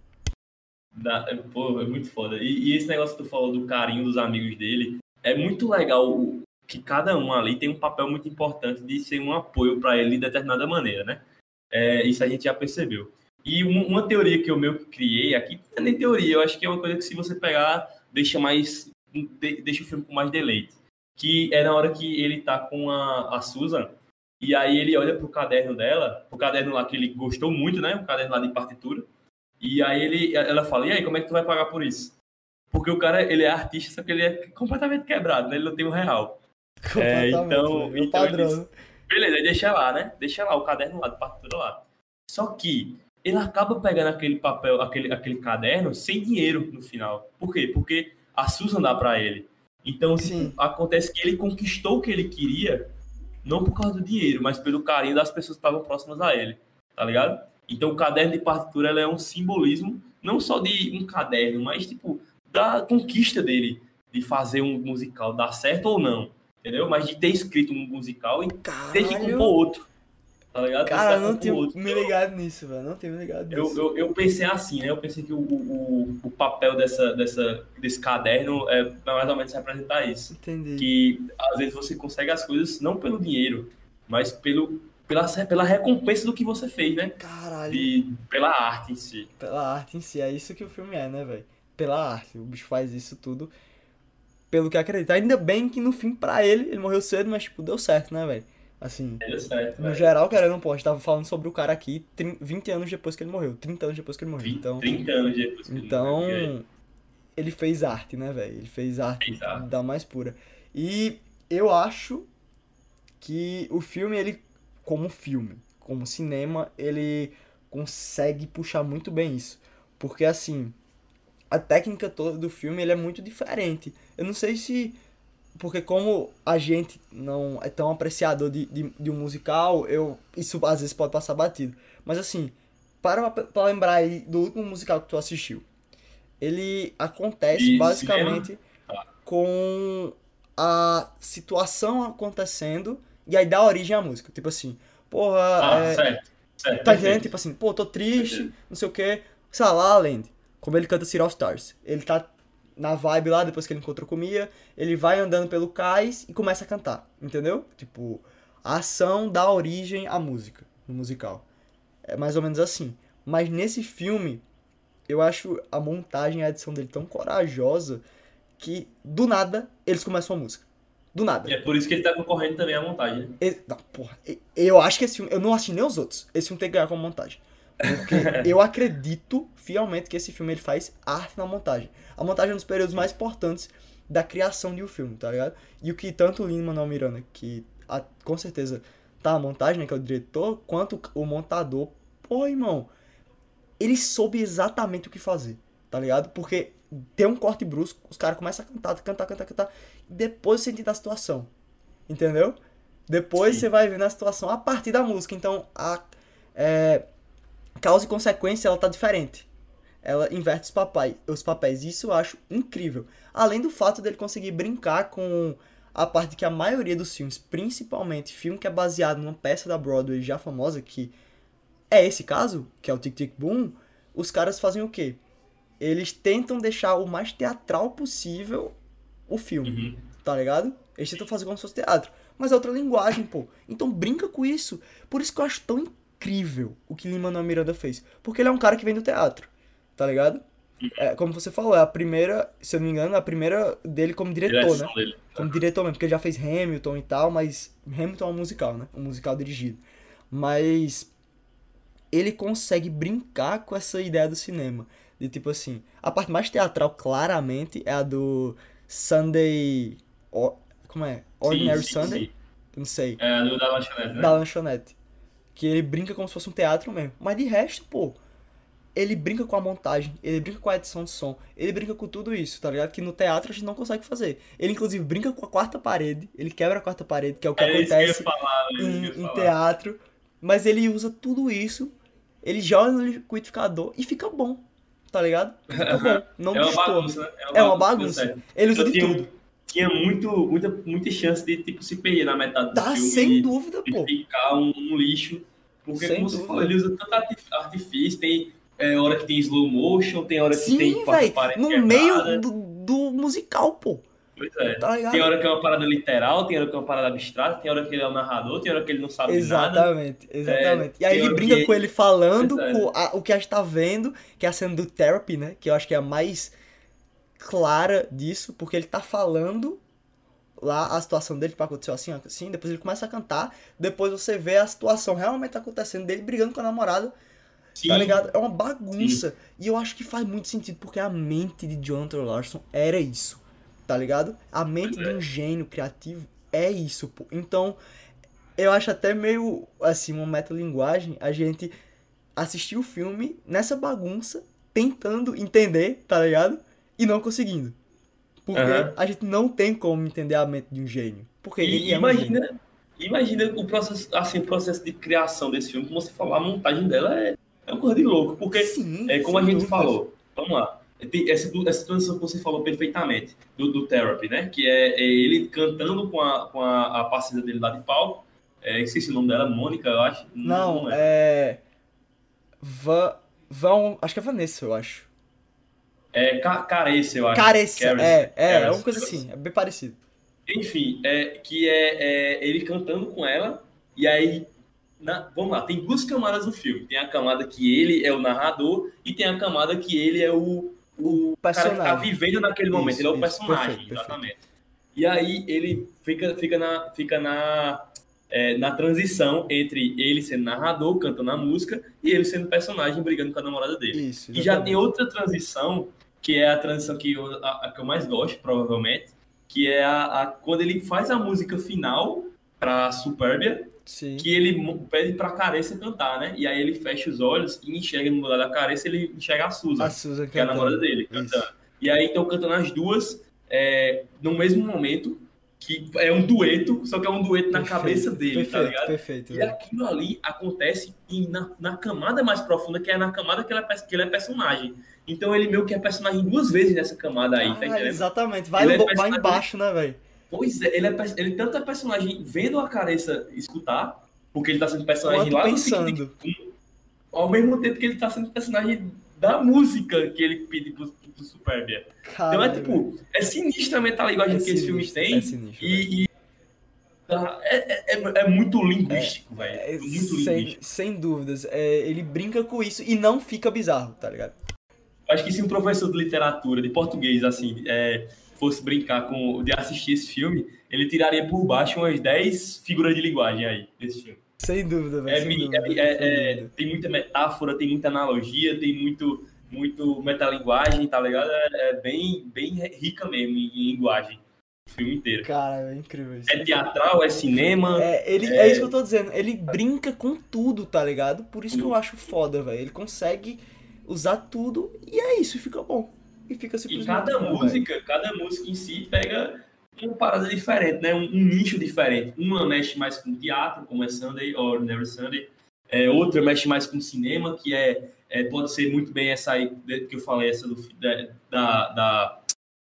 Dá- é, pô, é muito foda. E, e esse negócio que tu falou do carinho dos amigos dele, é muito legal que cada um ali tem um papel muito importante de ser um apoio pra ele de determinada maneira, né? É, isso a gente já percebeu. E um- uma teoria que eu meio que criei aqui, não é nem teoria, eu acho que é uma coisa que se você pegar, deixa mais. de- deixa o filme com mais deleite. Que é na hora que ele tá com a, a Susan, e aí ele olha pro caderno dela, pro caderno lá que ele gostou muito, né? O caderno lá de partitura. E aí ele, ela fala, e aí, como é que tu vai pagar por isso? Porque o cara, ele é artista, só que ele é completamente quebrado, né? Ele não tem um real. Completamente, então- velho, o então padrão. Beleza, deixa lá, né? Deixa lá o caderno lá, de partitura lá. Só que ele acaba pegando aquele papel, aquele, aquele caderno sem dinheiro no final. Por quê? Porque a Susan dá pra ele. Então, tipo, Sim. acontece que ele conquistou o que ele queria, não por causa do dinheiro, mas pelo carinho das pessoas que estavam próximas a ele, tá ligado? Então, o caderno de partitura é um simbolismo, não só de um caderno, mas, tipo, da conquista dele de fazer um musical dar certo ou não, entendeu? Mas de ter escrito um musical e ter que Caralho. compor outro, tá ligado? Cara, eu não outro. me ligado nisso, velho. Não tinha me ligado Eu, nisso. eu, eu pensei assim, né? Eu pensei que o, o, o papel dessa, dessa, desse caderno é mais ou menos representar isso. Entendi. Que às vezes você consegue as coisas não pelo dinheiro, mas pelo, pela, pela recompensa do que você fez, né? Caralho. De, pela arte em si. Pela arte em si, é isso que o filme é, né, velho? Pela arte. O bicho faz isso tudo pelo que acredita. Ainda bem que no fim, pra ele, ele morreu cedo, mas, tipo, deu certo, né, velho? Assim, certo, no geral, cara, não pode. Tava falando sobre o cara aqui trin- 20 anos depois que ele morreu. 30 anos depois que ele morreu. 20, Então, 30 anos depois que ele então morreu. ele fez arte, né, velho? Ele fez arte Fez arte. da mais pura. E eu acho que o filme, ele, como filme, como cinema, ele consegue puxar muito bem isso. Porque, assim, a técnica toda do filme, ele é muito diferente. Eu não sei se... Porque como a gente não é tão apreciador de, de, de um musical, eu isso às vezes pode passar batido. Mas assim, para pra, lembrar aí do último musical que tu assistiu. Ele acontece De basicamente Ah. com a situação acontecendo e aí dá origem à música. Tipo assim, porra, Ah, é, certo. certo Tá entendendo? Tipo assim, pô, tô triste, Certeza. não sei o que. Sei lá, La La Land. Como ele canta City of Stars. Ele tá na vibe lá, depois que ele encontrou com Mia, ele vai andando pelo cais e começa a cantar, entendeu? Tipo, a ação dá origem à música, no musical. É mais ou menos assim. Mas nesse filme, eu acho a montagem e a edição dele tão corajosa que, do nada, eles começam a música. Do nada. E é por isso que ele tá concorrendo também à montagem, né? E- Não, porra. Eu acho que esse filme. Eu não assisti nem os outros. Esse filme tem que ganhar como montagem. Porque [LAUGHS] eu acredito fielmente que esse filme ele faz arte na montagem. A montagem é um dos períodos mais importantes da criação de um filme, tá ligado? E o que tanto o Lin-Manuel Miranda, que a- com certeza tá a montagem, né, que é o diretor, quanto o montador, pô, irmão, ele soube exatamente o que fazer, tá ligado? Porque tem um corte brusco, os caras começam a cantar, cantar, cantar, cantar, e depois você entende a situação, entendeu? Depois Sim. você vai vendo a situação a partir da música. Então, a é, causa e consequência, ela tá diferente. Ela inverte os, papai, os papéis. Isso eu acho incrível. Além do fato dele conseguir brincar com a parte que a maioria dos filmes, principalmente filme que é baseado numa peça da Broadway já famosa, que é esse caso, que é o Tic Tic Boom, os caras fazem o quê? Eles tentam deixar o mais teatral possível o filme Uhum. tá ligado? Eles tentam fazer como se fosse teatro. Mas é outra linguagem, pô. Então brinca com isso. Por isso que eu acho tão incrível o que Lin-Manuel Miranda fez. Porque ele é um cara que vem do teatro, tá ligado? é, como você falou, é a primeira, se eu não me engano, é a primeira dele como diretor, Direção né? dele. Como diretor mesmo, porque ele já fez Hamilton e tal, mas Hamilton é um musical, né? Um musical dirigido. Mas ele consegue brincar com essa ideia do cinema. De tipo assim, a parte mais teatral, claramente, é a do Sunday. Or- como é? Ordinary Sim, sim, Sunday? sim. Não sei. É, do da lanchonete, né? Da lanchonete. Que ele brinca como se fosse um teatro mesmo. Mas de resto, pô, ele brinca com a montagem, ele brinca com a edição de som, ele brinca com tudo isso, tá ligado? Que no teatro a gente não consegue fazer. Ele, inclusive, brinca com a quarta parede, ele quebra a quarta parede, que é o que É que acontece falar, é que eu em, em falar. teatro. Mas ele usa tudo isso, ele joga no liquidificador e fica bom, tá ligado? Fica bom, [LAUGHS] não É uma bagunça, né? É uma deu bagunça. certo. Ele usa Eu de tinha- tudo. Tinha muito, muita, muita chance de tipo, se perder na metade do Tá, filme sem dúvida, e pô. ficar um, um lixo. Porque, Sem como você dúvida. falou, ele usa tanto artif- artifício, tem é, hora que tem slow motion, tem hora que Sim, tem parede no quebrada. meio do, do musical, pô. Pois é. Tá? Tem hora que é uma parada literal, tem hora que é uma parada abstrata, tem hora que ele é o narrador, tem hora que ele não sabe nada. Exatamente, exatamente. e aí ele brinca que- com ele falando é. com a- o que a gente tá vendo, que é a cena do Therapy, né? Que eu acho que é a mais clara disso, porque ele tá falando lá a situação dele, tipo, aconteceu assim, assim, depois ele começa a cantar, depois você vê a situação realmente acontecendo dele brigando com a namorada, Sim, tá ligado? É uma bagunça. E eu acho que faz muito sentido, porque a mente de Jonathan Larson era isso, tá ligado? A mente Pois de é. um gênio criativo é isso, pô. Então, eu acho até meio, assim, uma metalinguagem a gente assistir o filme nessa bagunça, tentando entender, tá ligado? E não conseguindo. Porque Aham. a gente não tem como entender a mente de um gênio. Porque E é um gênio. imagina, imagina o processo, assim, o processo de criação desse filme, como você falou, a montagem dela é, é uma coisa de louco, porque Sim, é como a sem gente falou, vamos lá, essa, essa transição que você falou perfeitamente, do, do Therapy, né, que é, é ele cantando com a, com a, a parceira dele lá de palco, é, esqueci o nome dela, Mônica, eu acho. Não, lembro. é. Va... Vão. Acho que é Vanessa, eu acho. É Ca- Carece, eu acho. Careça, Carece, é, é, é uma coisa assim, é bem parecido. Enfim, é, que é, é ele cantando com ela, e aí, na- vamos lá, tem duas camadas no filme. Tem a camada que ele é o narrador, e tem a camada que ele é o, o cara que tá personagem. vivendo naquele momento, Isso, ele é o isso, personagem, perfeito, perfeito. exatamente. E aí ele fica, fica na, fica na, é, na transição entre ele sendo narrador, cantando a música, e ele sendo personagem, brigando com a namorada dele. Isso. E já tem outra transição, que é a transição que eu, a, a que eu mais gosto, provavelmente, que é a, a- quando ele faz a música final pra Superbia, Sim. que ele pede pra Caressa cantar, né? E aí ele fecha os olhos e enxerga no lugar da Caressa, ele enxerga a Susan, A Susan que é a cantando. namorada dele, Isso. cantando. E aí estão cantando as duas é, no mesmo momento, que é um dueto, só que é um dueto na Perfeito, cabeça dele, perfeito, tá ligado? Perfeito, E aquilo ali acontece na, na camada mais profunda, que é na camada que ele é, que ele é personagem. Então ele meio que é personagem duas vezes nessa camada aí, tá Ah, entendendo? exatamente. Vai, é vai embaixo, né, velho? Pois é, ele, é, ele tanto é personagem vendo a careça escutar, porque ele tá sendo personagem lá no pensando. Tic-Tic-Boom, ao mesmo tempo que ele tá sendo personagem da música que ele pede pro, pro Superbia. Então é tipo, é sinistra a metalinguagem É que esse filme sinistro, tem. é sinistro, e, e- tá, é, é, é- é muito linguístico, velho. É, É muito sem, linguístico. sem dúvidas. É, ele brinca com isso e não fica bizarro, tá ligado? Acho que se um professor de literatura, de português, assim, é, fosse brincar com de assistir esse filme, ele tiraria por baixo umas 10 figuras de linguagem aí, desse filme. Sem dúvida, velho. É, sem dúvida, é- é- é- tem muita metáfora, tem muita analogia, tem muito, muito metalinguagem, tá ligado? É, é bem, bem rica mesmo em, em linguagem, o filme inteiro. Cara, é incrível isso. É teatral, é cinema, É, ele, é... isso que eu tô dizendo. Ele brinca com tudo, tá ligado? Por isso que eu acho foda, velho. Ele consegue usar tudo e é isso, e fica bom. E fica e simplesmente cada bom, música, cada música em si pega uma parada diferente, né? Um, um nicho diferente. Uma mexe mais com teatro, como é Sunday or Never Sunday. É, outra mexe mais com cinema, que é, é, pode ser muito bem essa aí que eu falei, essa do, da, da,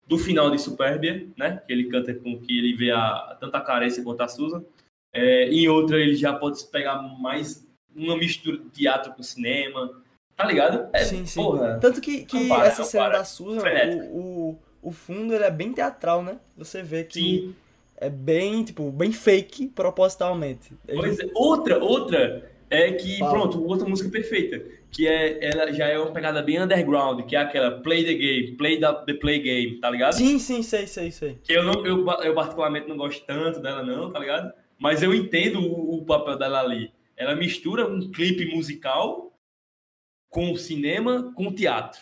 do final de Superbia, né? Que ele canta com que ele vê a, tanto a Carência quanto a Susan. É, em outra ele já pode pegar mais uma mistura de teatro com cinema. Tá ligado? É, Sim, sim. Porra, Tanto que, que para, essa cena para. da Susan, Frenético. o, o, o fundo ele é bem teatral, né? Você vê que sim. é bem, tipo, bem fake propositalmente. Pois é. Outra, outra é que, Fala. pronto, outra música perfeita, que é, ela já é uma pegada bem underground, que é aquela Play the Game, Play the, the Play Game, tá ligado? Sim, sim, sei, sei, sei. Que eu, não, eu, eu particularmente não gosto tanto dela não, tá ligado? Mas eu entendo o, o papel dela ali. Ela mistura um clipe musical com cinema, com teatro.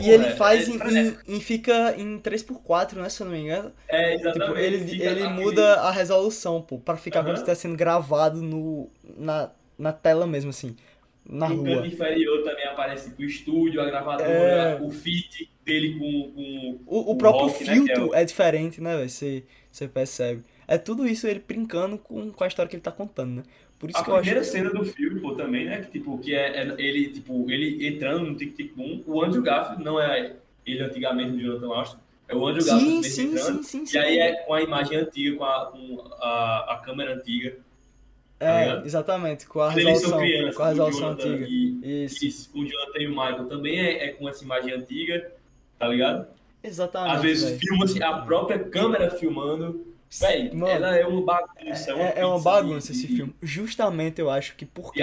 E ele É, faz é em, em- fica em 3x4, né, se eu não me engano. É, Tipo, exatamente. ele, Fica ele aquele- muda a resolução, pô, pra ficar como Aham. se estivesse sendo gravado no, na, na tela mesmo, assim, na No rua. canto inferior também aparece tipo, o estúdio, a gravadora, É. o feat dele com, com O, o o próprio rock, né, é filtro o- é, diferente, né, velho? Você, você percebe. É tudo isso ele brincando com, com a história que ele tá contando, né? Por isso A que eu acho. primeira cena do filme, pô, também, né? Que, tipo, que é, é ele, tipo, ele entrando no Tic Tic Boom. O Andrew Garfield não é ele antigamente do Jonathan Austin. É o Andrew Sim, Garfield sim, entrando. sim, sim, E sim. aí é com a imagem antiga, com a, com a, a câmera antiga. tá É, ligado? exatamente, com a resolução, crianças, com a o resolução antiga. E, Isso, e o Jonathan e o Michael também é, é com essa imagem antiga, tá ligado? exatamente. Às vezes velho. filma assim, a própria câmera filmando. Véi, Mano, ela é uma bagunça. É, é uma pizza bagunça de- esse filme. Justamente eu acho que porque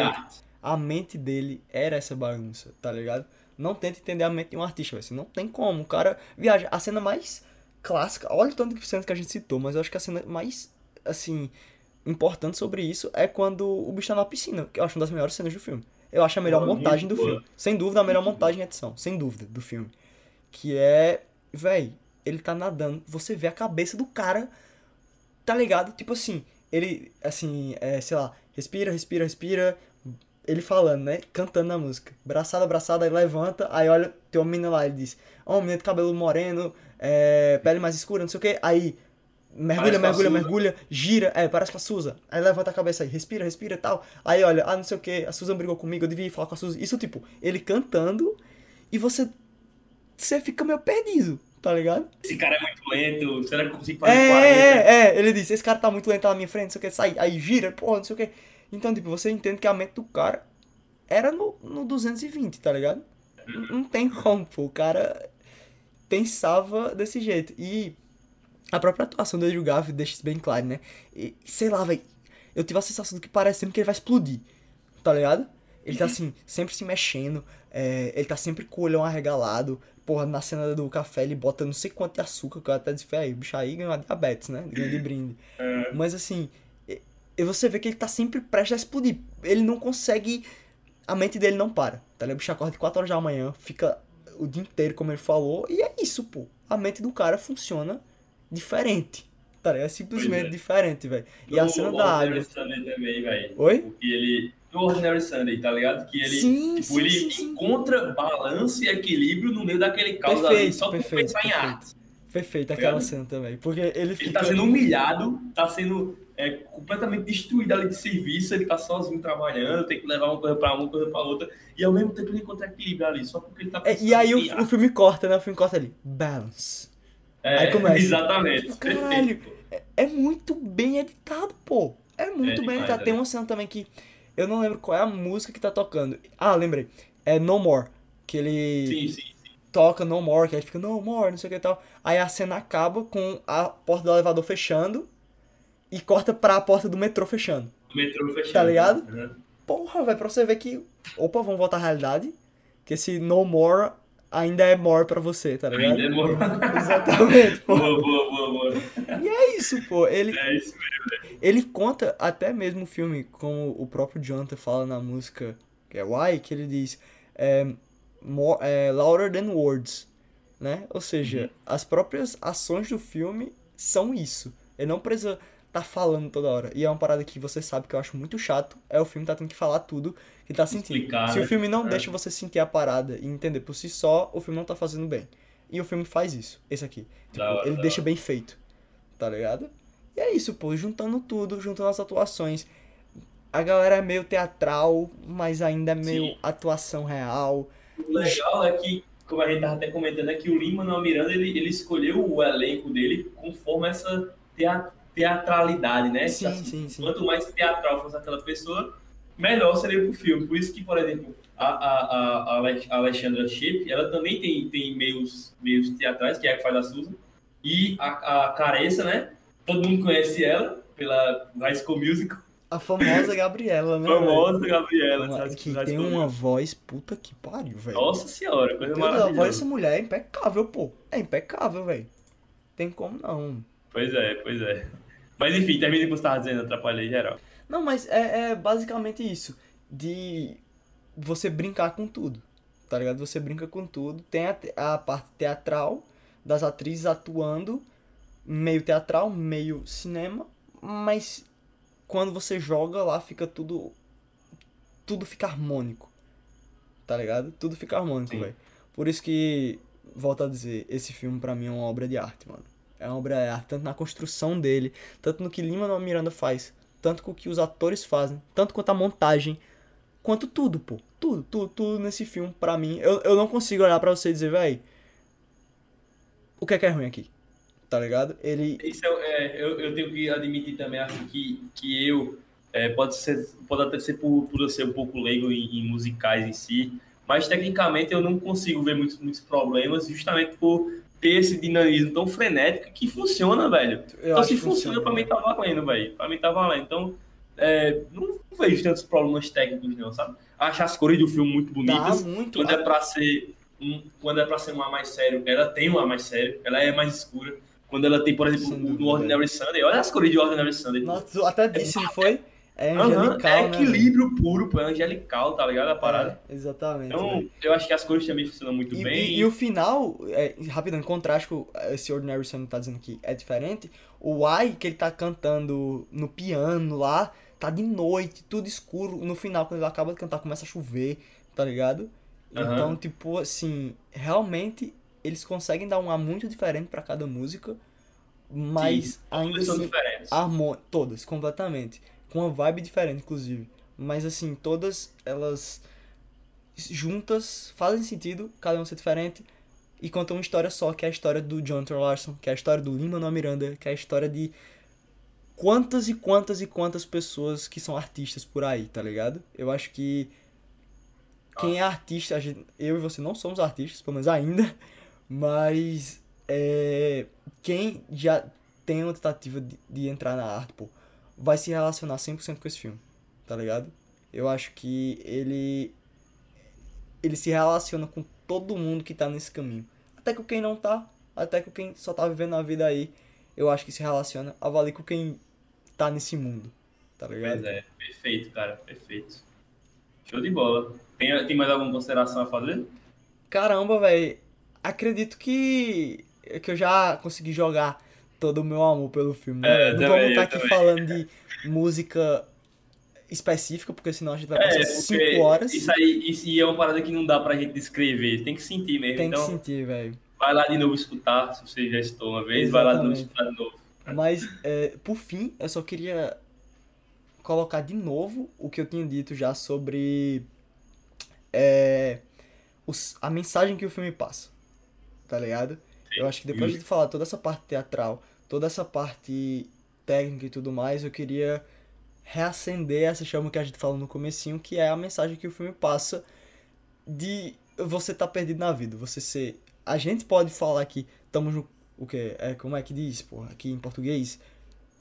a mente dele era essa bagunça, tá ligado? Não tenta entender a mente de um artista, velho. Você não tem como. O cara viaja. A cena mais clássica, olha o tanto de cenas que a gente citou, mas eu acho que a cena mais, assim, importante sobre isso é quando o bicho tá na piscina, que eu acho uma das melhores cenas do filme. Eu acho a melhor Boa, montagem do boa. filme. Sem dúvida, a melhor montagem e edição. Sem dúvida, do filme. Que é, véi, ele tá nadando. Você vê a cabeça do cara, tá ligado? Tipo assim, ele, assim, é, sei lá, respira, respira, respira. Ele falando, né? Cantando a música. Braçada, braçada, aí levanta, aí olha, tem uma menina lá, ele diz, ó, oh, menina de cabelo moreno, é, pele mais escura, não sei o que. Aí, mergulha, Parece mergulha, mergulha, gira, é, parece com a Susan. Aí levanta a cabeça aí, respira, respira e tal. Aí olha, ah, não sei o que, a Susan brigou comigo, eu devia ir falar com a Susan. Isso, tipo, ele cantando e você, você fica meio perdido, tá ligado? Esse cara é muito lento. Será que eu consigo fazer É, 40? é, é, ele disse, esse cara tá muito lento tá na minha frente, não sei o que, sai, aí gira, porra, não sei o que. Então, tipo, você entende que a mente do cara era no, no 220, tá ligado? N- Não tem como, pô, o cara pensava desse jeito. E a própria atuação do Andrew Garfield deixa isso bem claro, né? E, sei lá, velho, eu tive a sensação do que parece sempre que ele vai explodir, tá ligado? Ele tá assim, sempre se mexendo, é, ele tá sempre com o olhão arregalado. Porra, na cena do café ele bota não sei quanto de açúcar, que eu até disse, o bicho aí ganhou diabetes, né? Ganhou de brinde. Mas assim, e, você vê que ele tá sempre prestes a explodir. Ele não consegue. A mente dele não para. Tá ligado? O bicho acorda de 4 horas da manhã, fica o dia inteiro, como ele falou, e é isso, pô. A mente do cara funciona diferente. Tá ligado? É simplesmente é. diferente, velho. E a cena da água. Também. Oi? Porque ele. No Ordinary Sunday, tá ligado? Que ele. Sim, tipo, sim, ele sim, encontra balanço e equilíbrio no meio daquele caos ali, Perfeito, só por perfeito, pensar em perfeito. arte. Perfeito aquela Ligado? cena também. Porque ele Ele fica. tá sendo humilhado, tá sendo é, completamente destruído ali de serviço, ele tá sozinho trabalhando, tem que levar uma coisa pra uma, uma coisa pra outra, e ao mesmo tempo ele encontra equilíbrio ali, só porque ele tá É, e aí em o, o filme corta, né? O filme corta ali. Balance. É, aí começa. Exatamente, Caralho. É, é muito bem editado, pô. É muito É bem editado. é. Tem uma cena também que eu não lembro qual é a música que tá tocando. Ah, lembrei. É No More. Que ele Sim, sim. toca No More, que aí fica No More, não sei o que e tal. Aí a cena acaba com a porta do elevador fechando e corta pra porta do metrô fechando. O metrô fechado. Tá ligado? Uhum. Porra, velho, pra você ver que. Opa, vamos voltar à realidade. Que esse No More ainda é more pra você, tá ligado? Ainda demorou. [LAUGHS] Exatamente, pô. boa, boa, boa, boa. E é isso, pô. Ele, É isso mesmo. Ele conta até mesmo o filme, como o próprio Jonathan fala na música, que é Why, que ele diz é, more, é, louder than words, né? Ou seja, as próprias ações do filme são isso. Ele não precisa tá falando toda hora. E é uma parada que você sabe que eu acho muito chato, é o filme tá tendo que falar tudo que tá sentindo. Explicar, Se o né? filme não É. deixa você sentir a parada e entender por si só, o filme não tá fazendo bem. E o filme faz isso, esse aqui. Tipo, hora, ele deixa hora. bem feito, tá ligado? E é isso, pô, juntando tudo, juntando as atuações. A galera é meio teatral, mas ainda é meio Sim. atuação real. O legal é que, como a gente tava até comentando, é que o Lima Manuel Miranda, ele, ele escolheu o elenco dele conforme essa tea- teatralidade, né? Sim, Assim, sim, sim. Quanto mais teatral fosse aquela pessoa, melhor seria pro filme. Por isso que, por exemplo, a, a, a, a Ale- a Alexandra Shipp, ela também tem, tem meios, meios teatrais, que é a que faz a Susan. E a, a Caressa, né? Todo mundo conhece ela pela High School Musical. A famosa Gabriela, né? [LAUGHS] Famosa velho? Gabriela. Uma, que tem uma voz puta que pariu, velho. Nossa senhora, coisa maravilhosa. A voz dessa mulher é impecável, pô. É impecável, velho. Tem como não. Pois é, pois é. Mas enfim, termina o que você tava dizendo, atrapalhei geral. Não, mas é, é basicamente isso. De você brincar com tudo. Tá ligado? Você brinca com tudo. Tem a, a parte teatral das atrizes atuando, meio teatral, meio cinema, mas quando você joga lá fica tudo tudo fica harmônico. Tá ligado? Tudo fica harmônico, velho. Por isso que volto a dizer, esse filme para mim é uma obra de arte, mano. É uma obra de arte tanto na construção dele, tanto no que Lima Miranda faz, tanto com o que os atores fazem, tanto quanto a montagem, quanto tudo, pô. Tudo, tudo, tudo nesse filme, pra mim. Eu, eu não consigo olhar para você e dizer, velho, o que é que é ruim aqui? Tá ligado? Ele. Isso é, é, eu, eu tenho que admitir também, acho que, que eu. É, pode, ser, pode até ser por, por eu ser um pouco leigo em, em, musicais em si, mas tecnicamente eu não consigo ver muitos, muitos problemas, justamente por ter esse dinamismo tão frenético que funciona, velho. Eu então, se funciona, funciona, pra mim tá valendo, velho. Pra mim tá valendo. Então, é, não vejo tantos problemas técnicos, não, sabe? Acho as cores do filme muito bonitas. Tá muito. Quando é pra ser um, quando é pra ser um ar mais sério, ela tem um ar mais sério, ela é mais escura. Quando ela tem, por exemplo, no Ordinary Sunday, olha as cores de Ordinary Sunday. Nossa, até disse, não foi? É angelical, uhum, é equilíbrio né? puro, pô, é angelical, tá ligado? A parada. É, exatamente. Então, né? eu acho que as cores também funcionam muito e, bem. E, e, o final, é, rapidão, em contraste com esse Ordinary Sun tá dizendo que é diferente, o Y que ele tá cantando no piano lá, tá de noite, tudo escuro. No final, quando ele acaba de cantar, começa a chover, tá ligado? Uhum. Então, tipo, assim, realmente eles conseguem dar um ar muito diferente para cada música, mas Sim, ainda assim, harmon... todas completamente, com uma vibe diferente inclusive. Mas assim, todas elas juntas fazem sentido, cada uma ser diferente e contam uma história só, que é a história do Jonathan Larson, que é a história do Lima no Miranda, que é a história de quantas e quantas e quantas pessoas que são artistas por aí, tá ligado? Eu acho que quem é artista, gente, eu e você não somos artistas, pelo menos ainda, [LAUGHS] mas é, quem já tem uma tentativa de, de, entrar na arte, pô, vai se relacionar 100% com esse filme, tá ligado? Eu acho que ele ele se relaciona com todo mundo que tá nesse caminho. Até com quem não tá, até com quem só tá vivendo a vida aí, eu acho que se relaciona, avalie com quem tá nesse mundo, tá ligado? Pois é, perfeito, cara, perfeito. Show de bola. Tem, tem mais alguma consideração a fazer? Caramba, velho. Acredito que, que eu já consegui jogar todo o meu amor pelo filme. Né? É, Não também, vamos estar aqui também. falando de música específica, porque senão a gente vai passar 5 é, horas. Isso aí isso é uma parada que não dá pra gente descrever. Tem que sentir mesmo. Tem então, que sentir, velho. Vai lá de novo escutar, se você já estou uma vez, Exatamente. vai lá de novo escutar de novo. Mas, é, por fim, eu só queria colocar de novo o que eu tinha dito já sobre é, os, a mensagem que o filme passa. Tá ligado? Eu acho que depois de falar toda essa parte teatral, toda essa parte técnica e tudo mais, eu queria reacender essa chama que a gente falou no comecinho, que é a mensagem que o filme passa de você estar tá perdido na vida, você ser... A gente pode falar que estamos no... O que? É, como é que diz, porra, aqui em português?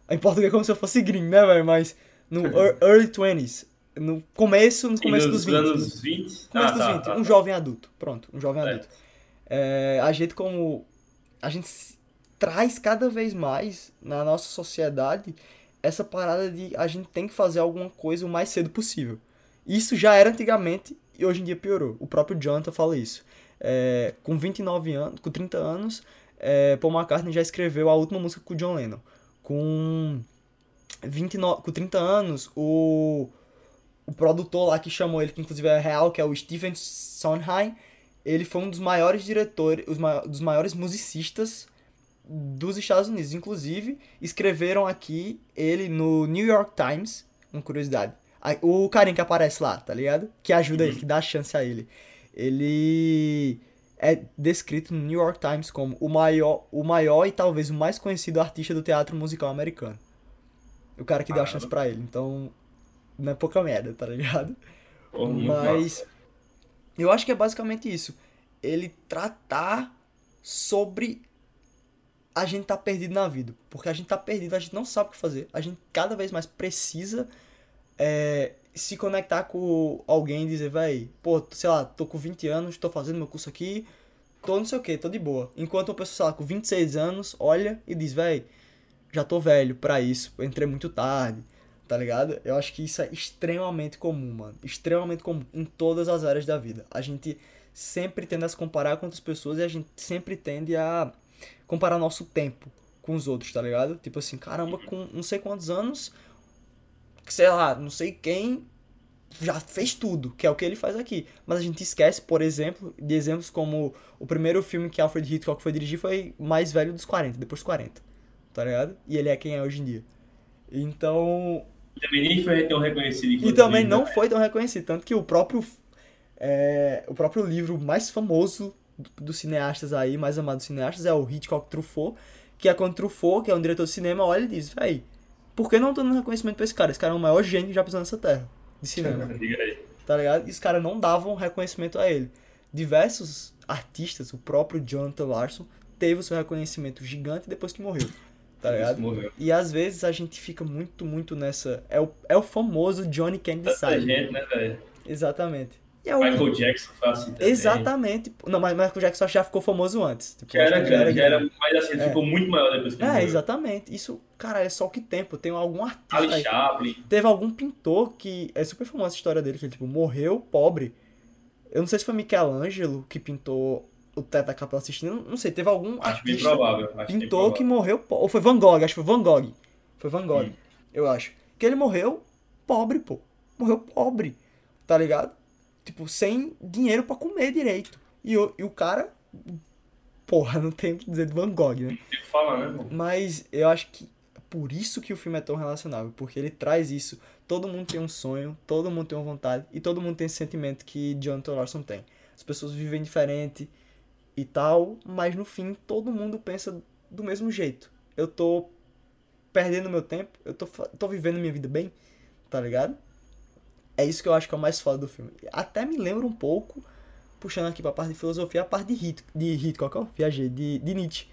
Em português é como se eu fosse gringo, né, velho? Mas no [LAUGHS] early 20s, no começo, no começo dos 20. Anos 20? Começo ah, dos tá, 20. Tá, um jovem adulto. Pronto, um jovem é. adulto. É, a gente como. A gente traz cada vez mais na nossa sociedade essa parada de a gente tem que fazer alguma coisa o mais cedo possível. Isso já era antigamente e hoje em dia piorou. O próprio Jonathan fala isso. É, com 29 anos, com 30 anos, é, Paul McCartney já escreveu a última música com o John Lennon. Com 29, com 30 anos, o o produtor lá que chamou ele, que inclusive é real, que é o Stephen Sondheim, ele foi um dos maiores diretores, os ma dos maiores musicistas dos Estados Unidos. Inclusive, escreveram aqui ele no New York Times, uma curiosidade. O carinha que aparece lá, tá ligado? Que ajuda uhum. ele, que dá chance a ele. Ele é descrito no New York Times como o maior, o maior e talvez o mais conhecido artista do teatro musical americano. O cara que deu a chance para ele. Então, não é pouca merda, tá ligado? Mas eu acho que é basicamente isso. Ele tratar sobre a gente tá perdido na vida. Porque a gente tá perdido, a gente não sabe o que fazer. A gente cada vez mais precisa é, se conectar com alguém e dizer, véi, pô, sei lá, tô com 20 anos, tô fazendo meu curso aqui, tô não sei o que, tô de boa. Enquanto uma pessoa, sei lá, com 26 anos, olha e diz, véi, já tô velho pra isso, entrei muito tarde, tá ligado? Eu acho que isso é extremamente comum, mano. Extremamente comum em todas as áreas da vida. A gente sempre tende a se comparar com outras pessoas e a gente sempre tende a comparar nosso tempo com os outros, tá ligado? Tipo assim, caramba, com não sei quantos anos, sei lá, não sei quem já fez tudo, que é o que ele faz aqui. Mas a gente esquece, por exemplo, de exemplos como o primeiro filme que Alfred Hitchcock foi dirigir foi mais velho dos 40, depois dos 40, tá ligado? E ele é quem é hoje em dia. Então... E também nem foi tão reconhecido. E também não né? foi tão reconhecido, tanto que o próprio, é, o próprio livro mais famoso dos cineastas aí, mais amado dos cineastas, é o Hitchcock Truffaut, que é quando Truffaut, que é um diretor de cinema, olha e diz, véi, por que não tô dando reconhecimento pra esse cara? Esse cara é o maior gênio que já pisou nessa terra, de cinema. [LAUGHS] tá ligado? E os caras não davam reconhecimento a ele. Diversos artistas, o próprio Jonathan Larson, teve o seu reconhecimento gigante depois que morreu. Tá ligado? Morreu. E às vezes a gente fica muito, muito nessa. É o, é o famoso Johnny Kennedy Side. gente, né, velho? Exatamente. É o... Michael Jackson foi assim também. Exatamente. Não, mas Michael Jackson já ficou famoso antes. Tipo, já, era, já, era, já era, mas assim, é. ficou muito maior depois que É, morreu. exatamente. Isso, cara, é só que tempo. Tem algum artista. Ali Chaplin. Teve algum pintor que. É super famosa a história dele, que ele, tipo, morreu pobre. Eu não sei se foi Michelangelo que pintou o teto da Capela Sistina. Não sei, teve algum acho artista. Bem provável, acho pintor que morreu pobre. Ou foi Van Gogh, acho que foi Van Gogh. Foi Van Gogh, hum. eu acho. Que ele morreu pobre, pô. Morreu pobre. Tá ligado? tipo, sem dinheiro para comer direito. E o, e o cara, porra, [LAUGHS] não tem o que dizer de Van Gogh, né? Tem que falar, né? Mas eu acho que por isso que o filme é tão relacionável, porque ele traz isso. Todo mundo tem um sonho, todo mundo tem uma vontade e todo mundo tem esse sentimento que Jonathan Larson tem. As pessoas vivem diferente e tal, mas no fim todo mundo pensa do mesmo jeito. Eu tô perdendo meu tempo, eu tô, tô vivendo minha vida bem, tá ligado? É isso que eu acho que é o mais foda do filme. Até me lembra um pouco, puxando aqui pra parte de filosofia, a parte de Hit, de Hitchcock, ó, viajei, de, de Nietzsche.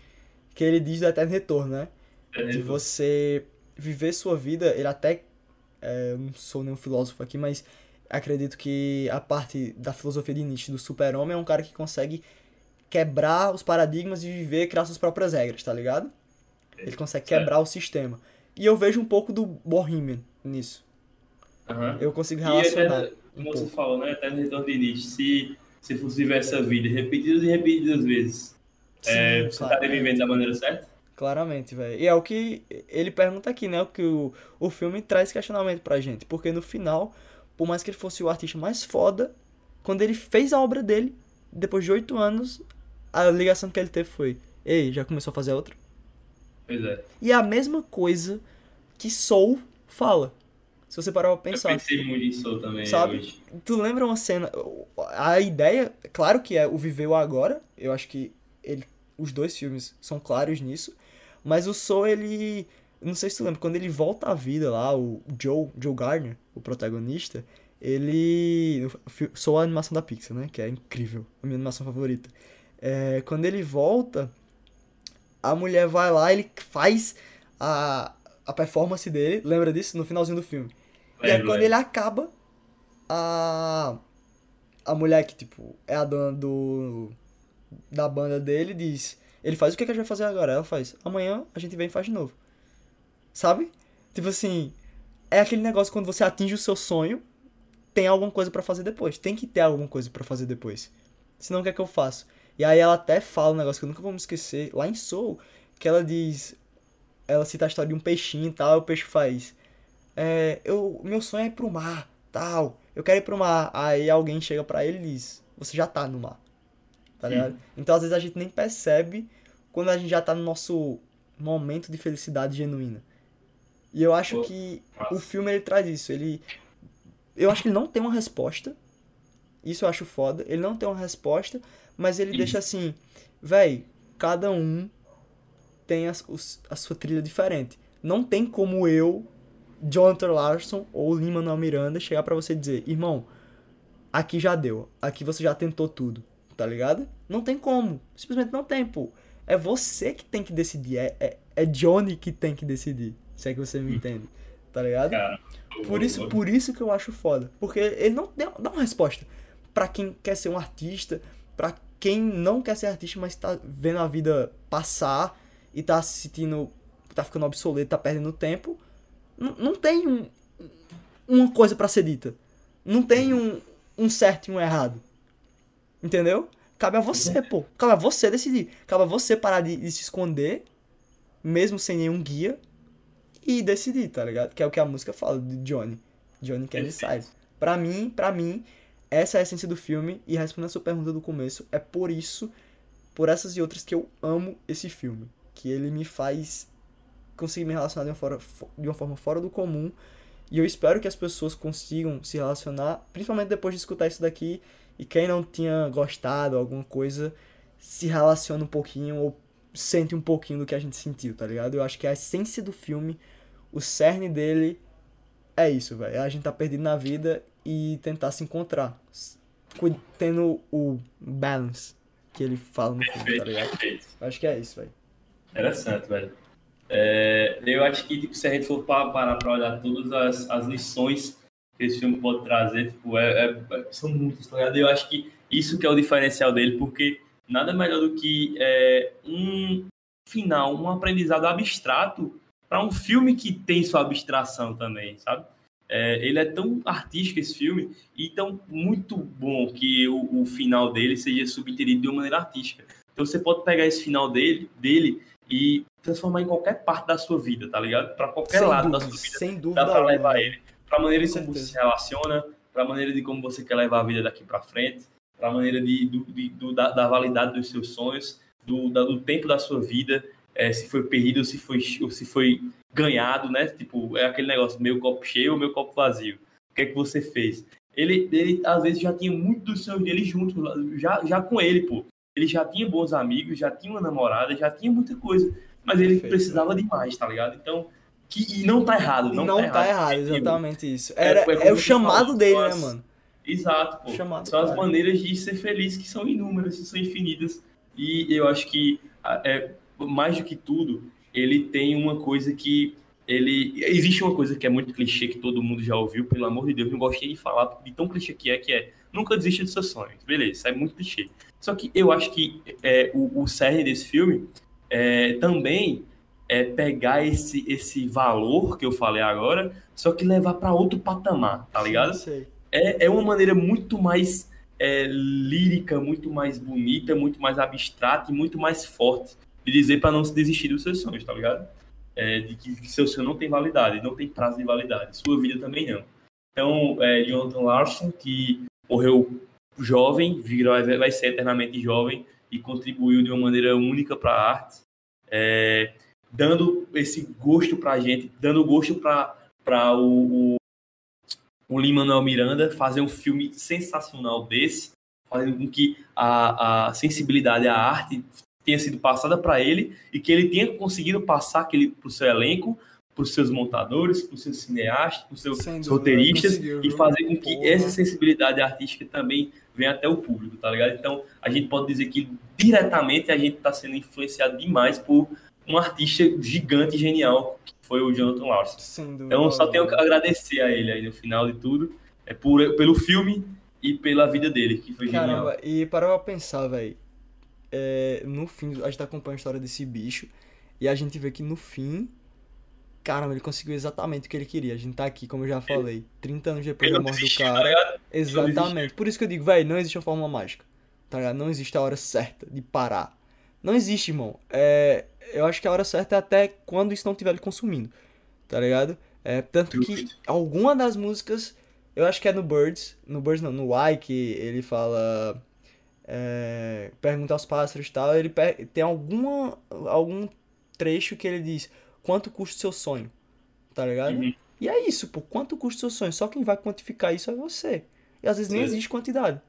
Que ele diz do eterno retorno, né? É de você viver sua vida, ele até. É, não sou nenhum filósofo aqui, mas acredito que a parte da filosofia de Nietzsche do super-homem é um cara que consegue quebrar os paradigmas e viver, criar suas próprias regras, tá ligado? Ele consegue quebrar o sistema. E eu vejo um pouco do Bohemian nisso. Uhum. Eu consigo relacionar. E como um você falou, né? Até no retorno de Nietzsche, se, se fosse viver essa vida repetidas e repetidas vezes, Sim, é, você estaria vivendo da maneira certa? Claramente, velho. E é o que ele pergunta aqui, né? O que o, o filme traz questionamento pra gente. Porque no final, por mais que ele fosse o artista mais foda, quando ele fez a obra dele, depois de oito anos, a ligação que ele teve foi: Ei, já começou a fazer outra? Pois é. E é a mesma coisa que Soul fala. Se você parar pra pensar. Eu pensei muito nisso também sabe? Hoje. Tu lembra uma cena. A ideia, claro que é o Viveu Agora. Eu acho que ele, os dois filmes são claros nisso. Mas o Soul, ele. Não sei se tu lembra, quando ele volta à vida lá, o Joe, Joe Gardner, o protagonista, ele. Sou a animação da Pixar, né? Que é incrível. A minha animação favorita. É, quando ele volta, a mulher vai lá, ele faz a, a performance dele. Lembra disso? No finalzinho do filme. E aí quando ele acaba, a. A mulher que, tipo, é a dona do. Da banda dele diz. Ele faz o que, que a gente vai fazer agora? Ela faz. Amanhã a gente vem e faz de novo. Sabe? Tipo assim. É aquele negócio quando você atinge o seu sonho, tem alguma coisa para fazer depois. Tem que ter alguma coisa para fazer depois. Senão o que é que eu faço? E aí ela até fala um negócio que eu nunca vou me esquecer, lá em Soul, que ela diz. Ela cita a história de um peixinho e tal, e o peixe faz é, eu, meu sonho é ir pro mar, tal, eu quero ir pro mar. Aí alguém chega para ele e diz, você já tá no mar, tá ligado? Então às vezes a gente nem percebe quando a gente já tá no nosso momento de felicidade genuína. E eu acho que o filme ele traz isso, ele... Eu acho que ele não tem uma resposta, isso eu acho foda, ele não tem uma resposta, mas ele deixa assim, véi, cada um tem a, a sua trilha diferente. Não tem como eu Jonathan Larson ou Lin-Manuel Miranda chegar para você dizer, irmão, aqui já deu, aqui você já tentou tudo, tá ligado? Não tem como, simplesmente não tem, pô. É você que tem que decidir, é, é, é Johnny que tem que decidir, se é que você me entende, Tá ligado? Cara, Por isso, por isso que eu acho foda. Porque ele não dá uma resposta pra quem quer ser um artista, pra quem não quer ser artista, mas tá vendo a vida passar e tá se sentindo. tá ficando obsoleto, tá perdendo tempo. Não, não tem um, uma coisa pra ser dita. Não tem um, um certo e um errado. Entendeu? Cabe a você, pô. Cabe a você decidir. Cabe a você parar de, de se esconder, mesmo sem nenhum guia, e decidir, tá ligado? Que é o que a música fala de Johnny. Johnny can decide. Pra mim, pra mim, essa é a essência do filme. E respondendo a sua pergunta do começo, é por isso, por essas e outras, que eu amo esse filme. Que ele me faz conseguir me relacionar de uma, fora, de uma forma fora do comum. E eu espero que as pessoas consigam se relacionar, principalmente depois de escutar isso daqui. E quem não tinha gostado, alguma coisa, se relaciona um pouquinho ou sente um pouquinho do que a gente sentiu, tá ligado? Eu acho que a essência do filme, o cerne dele é isso, velho. A gente tá perdido na vida e tentar se encontrar. Tendo o balance que ele fala no filme, tá ligado? perfeito. Acho que é isso, velho. Interessante, velho. É, eu acho que tipo, se a gente for pa- parar para olhar todas as, as lições que esse filme pode trazer, tipo, é, é- é- são muitas, tá ligado? Eu acho que isso que é o diferencial dele, porque nada melhor do que é, um final, um aprendizado abstrato para um filme que tem sua abstração também, sabe? É, ele é tão artístico esse filme e tão muito bom que o, o final dele seja subentendido de uma maneira artística. Então você pode pegar esse final dele, dele e transformar em qualquer parte da sua vida, tá ligado? Para qualquer sem lado dúvida, da sua vida sem dúvida. dá para levar ele para a maneira de como você se relaciona, para a maneira de como você quer levar a vida daqui para frente, para a maneira de, do, de- do- da, da validade dos seus sonhos, do, da- do tempo da sua vida, é, se foi perdido ou se foi, ou se foi ganhado, né? Tipo, é aquele negócio, meu copo cheio ou meu copo vazio. O que é que você fez? Ele, ele às vezes já tinha muito dos sonhos dele junto, já, já com ele, pô. Ele já tinha bons amigos, já tinha uma namorada, já tinha muita coisa. Mas ele Perfeito. precisava de mais, tá ligado? Então, que, e não tá errado. Não, não, tá, errado, Entendeu? exatamente isso. É, Era, é é, o chamado falou, dele, né, as- mano? Exato, pô. Chamado, são as cara. maneiras de ser feliz que são inúmeras, que são infinitas. E eu acho que, é, mais do que tudo, ele tem uma coisa que ele existe uma coisa que é muito clichê que todo mundo já ouviu, pelo amor de Deus, não gostei de falar de tão clichê que é que é nunca desista dos seus sonhos. Beleza, isso é muito clichê. Só que eu acho que é, o, o cerne desse filme é, também é pegar esse, esse valor que eu falei agora, só que levar para outro patamar, tá ligado? Sei. é, é uma maneira muito mais é, lírica, muito mais bonita, muito mais abstrata e muito mais forte de dizer para não se desistir dos seus sonhos, tá ligado? É, de que, que seu sonho não tem validade, não tem prazo de validade, sua vida também não. Então, é, Jonathan Larson, que morreu jovem, vai ser eternamente jovem e contribuiu de uma maneira única para a arte, é, dando esse gosto para a gente, dando gosto para o, o o Lin-Manuel Miranda fazer um filme sensacional desse, fazendo com que a, a sensibilidade à arte tenha sido passada para ele e que ele tenha conseguido passar aquele para o seu elenco, para os seus montadores, para os seus cineastas, para os seus dúvida, roteiristas e fazer com que Porra. essa sensibilidade artística também venha até o público, tá ligado? Então a gente pode dizer que diretamente a gente está sendo influenciado demais por um artista gigante e genial que foi o Jonathan Larson. Então, só tenho que agradecer a ele aí no final de tudo, é por, pelo filme e pela vida dele, que foi genial. Caramba, e para pra pensar, velho. No fim, a gente acompanha a história desse bicho. E a gente vê que no fim. Caramba, ele conseguiu exatamente o que ele queria. A gente tá aqui, como eu já falei, 30 anos depois da morte do tá cara. Exatamente. Por isso que eu digo, velho, não existe uma fórmula mágica. Tá ligado? Não existe a hora certa de parar. Não existe, irmão. É, eu acho que a hora certa é até quando isso não estiver lhe consumindo. Tá ligado? É, tanto que alguma das músicas, eu acho que é no Birds, no Birds não, no Why, que ele fala. É, pergunta aos pássaros e tal. Ele tem alguma, algum trecho que ele diz: quanto custa o seu sonho? Tá ligado? Uhum. E é isso, pô. Quanto custa o seu sonho? Só quem vai quantificar isso é você. E às vezes nem Sim. existe quantidade.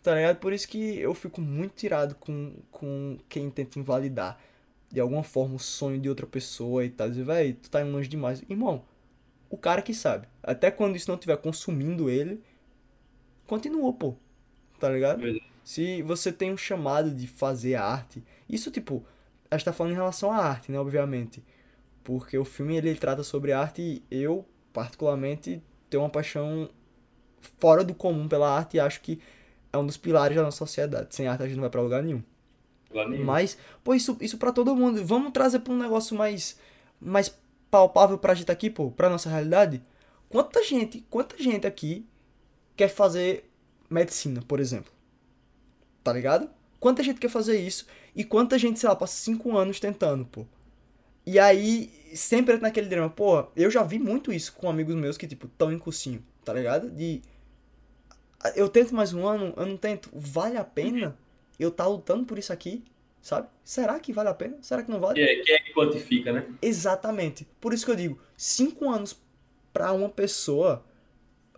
Tá ligado? Por isso que eu fico muito tirado com, com quem tenta invalidar de alguma forma o sonho de outra pessoa e tal. Dizer, véi, tu tá indo longe demais. Irmão, o cara que sabe. Até quando isso não estiver consumindo ele, continua, pô. Tá ligado? Verdade. Se você tem um chamado de fazer arte, isso tipo, a gente tá falando em relação à arte, né, obviamente. porque o filme ele trata sobre arte e eu, particularmente, tenho uma paixão fora do comum pela arte e acho que é um dos pilares da nossa sociedade. Sem arte a gente não vai pra lugar nenhum. Mas, pô, isso, isso pra todo mundo. Vamos trazer pra um negócio mais, mais palpável pra gente aqui, pô, pra nossa realidade. Quanta gente, quanta gente aqui quer fazer medicina, por exemplo? Tá ligado? Quanta gente quer fazer isso e quanta gente, sei lá, passa cinco anos tentando, pô. E aí, sempre entra naquele dilema, pô, eu já vi muito isso com amigos meus que, tipo, tão em cursinho, tá ligado? De. Eu tento mais um ano, eu não tento. Vale a pena eu tá lutando por isso aqui, sabe? Será que vale a pena? Será que não vale? É, quem é que quantifica, né? Exatamente. Por isso que eu digo, cinco anos pra uma pessoa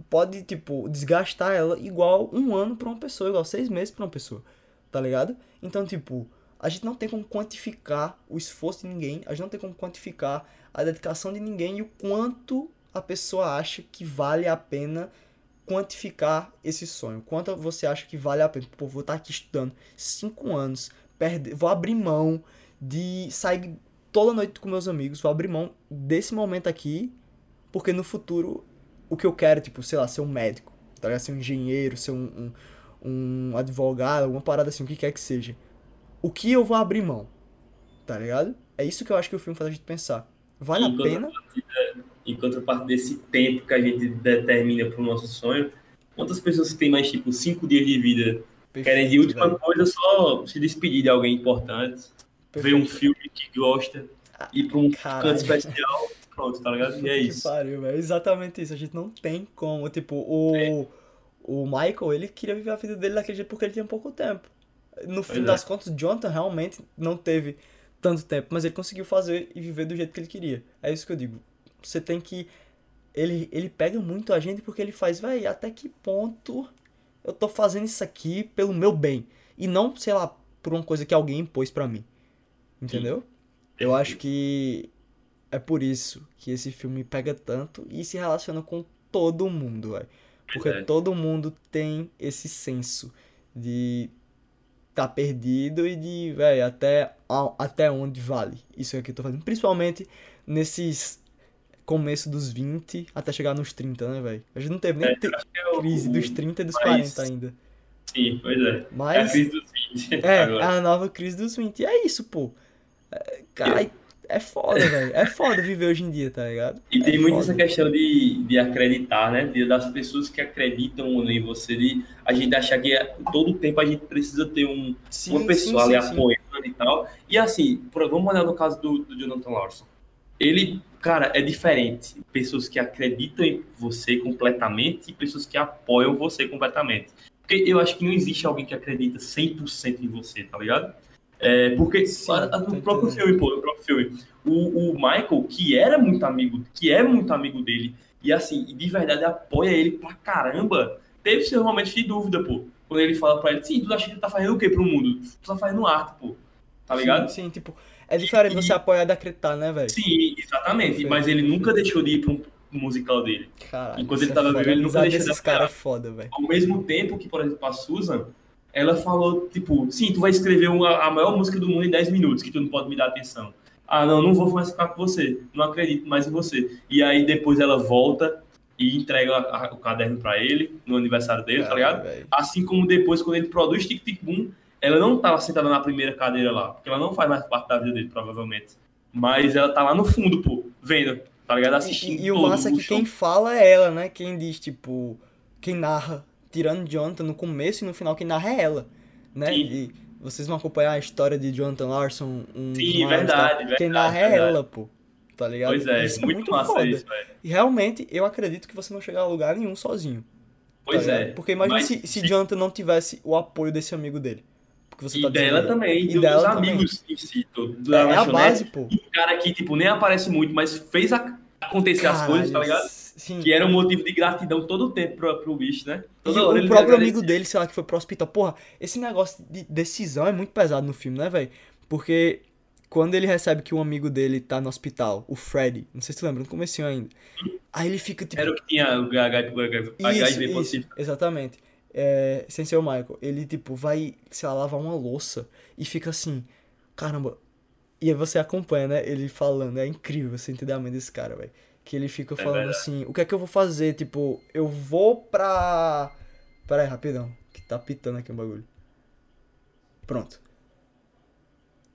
pode, tipo, desgastar ela igual um ano pra uma pessoa, igual seis meses pra uma pessoa, tá ligado? Então, tipo, a gente não tem como quantificar o esforço de ninguém, a gente não tem como quantificar a dedicação de ninguém e o quanto a pessoa acha que vale a pena quantificar esse sonho. Quanto você acha que vale a pena? Pô, vou estar aqui estudando cinco anos, perder, vou abrir mão de sair toda noite com meus amigos, vou abrir mão desse momento aqui, porque no futuro o que eu quero, tipo, sei lá, ser um médico, tá ligado? Ser um engenheiro, ser um, um, um advogado, alguma parada assim, o que quer que seja. O que eu vou abrir mão, tá ligado? É isso que eu acho que o filme faz a gente pensar. Vale a Em pena? contrapartida- Em contraparte desse tempo que a gente determina para o nosso sonho, quantas pessoas que têm mais, tipo, cinco dias de vida querem de Perfeito, última velho. coisa só se despedir de alguém importante, ver um Perfeito. filme que gosta, ir para um Caralho. canto especial, [LAUGHS] pronto, tá ligado? E é Que isso. pariu, velho. Exatamente isso. A gente não tem como. Tipo, o, o Michael, ele queria viver a vida dele daquele jeito porque ele tinha pouco tempo. No fim Pois é. das contas, o Jonathan realmente não teve tanto tempo, mas ele conseguiu fazer e viver do jeito que ele queria. É isso que eu digo. Você tem que. Ele, ele pega muito a gente porque ele faz, véi, até que ponto eu tô fazendo isso aqui pelo meu bem? E não, sei lá, por uma coisa que alguém impôs pra mim. Entendeu? Eu acho que é por isso que esse filme pega tanto e se relaciona com todo mundo, velho. Porque é. todo mundo tem esse senso de tá perdido e de, velho, até, até onde vale isso aqui que eu tô fazendo. Principalmente nesses começo dos 20 até chegar nos 30, né, velho? A gente não teve nem É, é crise dos 30 e dos mais- 40 ainda. Sim, pois é. É a Mas crise dos 20 é, agora. a nova crise dos 20. E é isso, pô. É, Cara, é foda, velho. É foda viver hoje em dia, tá ligado? E tem É muito foda. essa questão de, de acreditar, né? De, das pessoas que acreditam em você, de a gente achar que é- todo tempo a gente precisa ter um, Sim, uma pessoa sim, ali sim. apoiando e tal. E assim, vamos olhar no caso do, do Jonathan Larson. Ele, cara, é diferente. Pessoas que acreditam em você completamente e pessoas que apoiam você completamente. Porque eu acho que não existe alguém que acredita 100% em você, tá ligado? É, porque Sim, a- no próprio entendendo. filme, pô, no próprio filme, o, o Michael, que era muito amigo, que é muito amigo dele, e assim, e de verdade apoia ele pra caramba, teve seus momentos de dúvida, pô. Quando ele fala pra ele, sim, tu acha que tu tá fazendo o quê pro mundo? Tu tá fazendo arte, pô. Tá ligado? Sim, sim, tipo, é diferente E- você apoiar de acreditar, né, velho? Sim, exatamente. Mas ele nunca deixou de ir pra um musical dele. Caralho. Enquanto ele tava é foda. vivo, ele nunca deixa de apoiar. caras é foda, velho. Ao mesmo tempo que, por exemplo, a Susan, ela falou, tipo, sim, tu vai escrever uma- a maior música do mundo em 10 minutos, que tu não pode me dar atenção. Ah, não, não vou mais ficar com você. Não acredito mais em você. E aí depois ela volta e entrega a- a- o caderno pra ele no aniversário dele, tá ligado? Velho. Assim como depois, quando ele produz Tic Tic Boom, ela não tava sentada na primeira cadeira lá, porque ela não faz mais parte da vida dele, provavelmente. Mas ela tá lá no fundo, pô, vendo, tá ligado? Assistindo E, e o massa é que show. quem fala é ela, né? Quem diz, tipo, quem narra, tirando Jonathan no começo e no final, quem narra é ela, né? Sim. E vocês vão acompanhar a história de Jonathan Larson, um Sim, maiores, verdade, tá? verdade, Quem narra é ela, pô. Tá ligado? Pois é, Isso muito, massa foda. isso, velho. E realmente, eu acredito que você não chega a lugar nenhum sozinho. Pois tá é. Porque imagina Mas se, se Jonathan não tivesse o apoio desse amigo dele. Porque você E tá dizendo dela também, E e dos dela também. amigos em si, do- É, da é a lanchonete. base, pô. Um cara que, tipo, nem aparece muito, mas fez a- acontecer as coisas, tá ligado? Sim. Que era um motivo de gratidão todo o tempo pro, pro bicho, né? E Toda hora o ele próprio amigo dele, sei lá, que foi pro hospital. Porra, esse negócio de decisão é muito pesado no filme, né, velho? Porque quando ele recebe que um amigo dele tá no hospital, o Freddy, não sei se tu lembra, no comecinho ainda. Aí ele fica tipo. Era o que tinha o HIV, Isso, HIV isso, exatamente. É, sem ser o Michael. Ele, tipo, vai, sei lá, lavar uma louça e fica assim, caramba, E aí você acompanha, né? Ele falando, é incrível você entender a mente desse cara, velho. Que ele fica falando verdade. assim, o que é que eu vou fazer? Tipo, eu vou pra. Pera aí, rapidão. Que tá pitando aqui um bagulho. Pronto.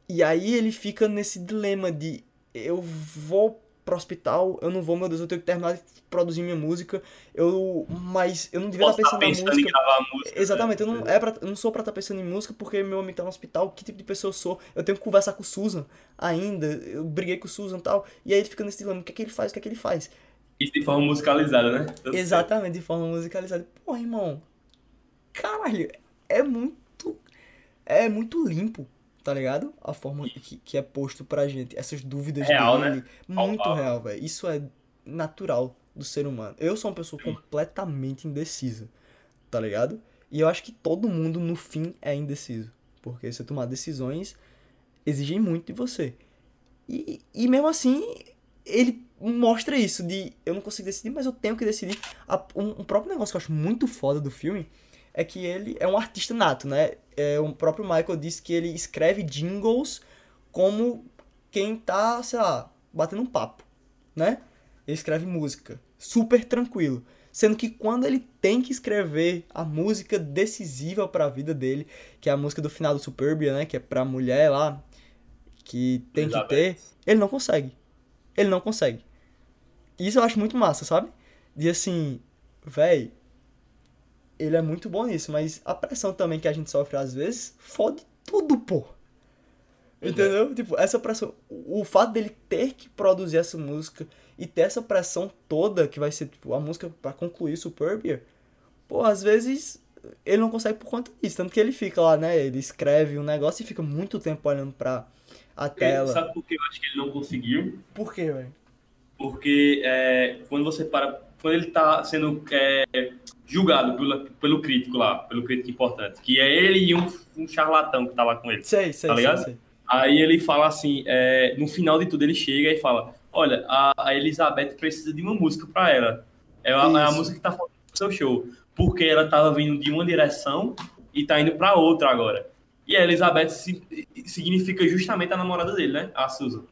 E aí ele fica nesse dilema de eu vou pro hospital, eu não vou, meu Deus, eu tenho que terminar de produzir minha música. Eu. Mas eu não devia estar estar pensando na pensando em música. música. Exatamente, eu né? não, é pra, eu não sou pra estar pensando em música porque meu amigo tá no hospital, que tipo de pessoa eu sou? Eu tenho que conversar com o Susan ainda, eu briguei com o Susan e tal, e aí ele fica nesse dilema, o que é que ele faz, o que é que ele faz? Isso de forma musicalizada, né? Exatamente, de forma musicalizada. Porra, irmão, caralho, é muito, é muito limpo, tá ligado? A forma que, que é posto pra gente, essas dúvidas Real, dele, né? muito Palpável. real, velho, isso é natural do ser humano. Eu sou uma pessoa completamente indecisa, tá ligado? E eu acho que todo mundo, no fim, é indeciso. Porque você tomar decisões exigem muito de você. E, e mesmo assim, ele mostra isso de eu não consigo decidir, mas eu tenho que decidir. Um, um próprio negócio que eu acho muito foda do filme é que ele é um artista nato, né? É, o próprio Michael disse que ele escreve jingles como quem tá, sei lá, batendo um papo, né? Ele escreve música, super tranquilo. Sendo que quando ele tem que escrever a música decisiva pra vida dele, que é a música do final do Superbia, né? Que é pra mulher lá, que tem que ter, ele não consegue. Ele não consegue. Isso eu acho muito massa, sabe? De assim, véi, ele é muito bom nisso, mas a pressão também que a gente sofre às vezes fode tudo, pô. É. Entendeu? Tipo, essa pressão. O fato dele ter que produzir essa música e ter essa pressão toda, que vai ser tipo, a música pra concluir Superbia, pô, às vezes ele não consegue por conta disso. Tanto que ele fica lá, né? Ele escreve um negócio e fica muito tempo olhando pra a tela. Sabe por que eu acho que ele não conseguiu? Por quê, velho? Porque é, quando você para. Quando ele tá sendo é, julgado pelo, pelo crítico lá, pelo crítico importante, que é ele e um, um charlatão que tá lá com ele. Sei, sei, Tá sei, ligado? sei. Aí ele fala assim, é, no final de tudo ele chega e fala, olha, a, a Elizabeth precisa de uma música pra ela. É a, é a música que tá faltando no seu show. Porque ela tava vindo de uma direção e tá indo pra outra agora. E a Elizabeth si- significa justamente a namorada dele, né? A Susan.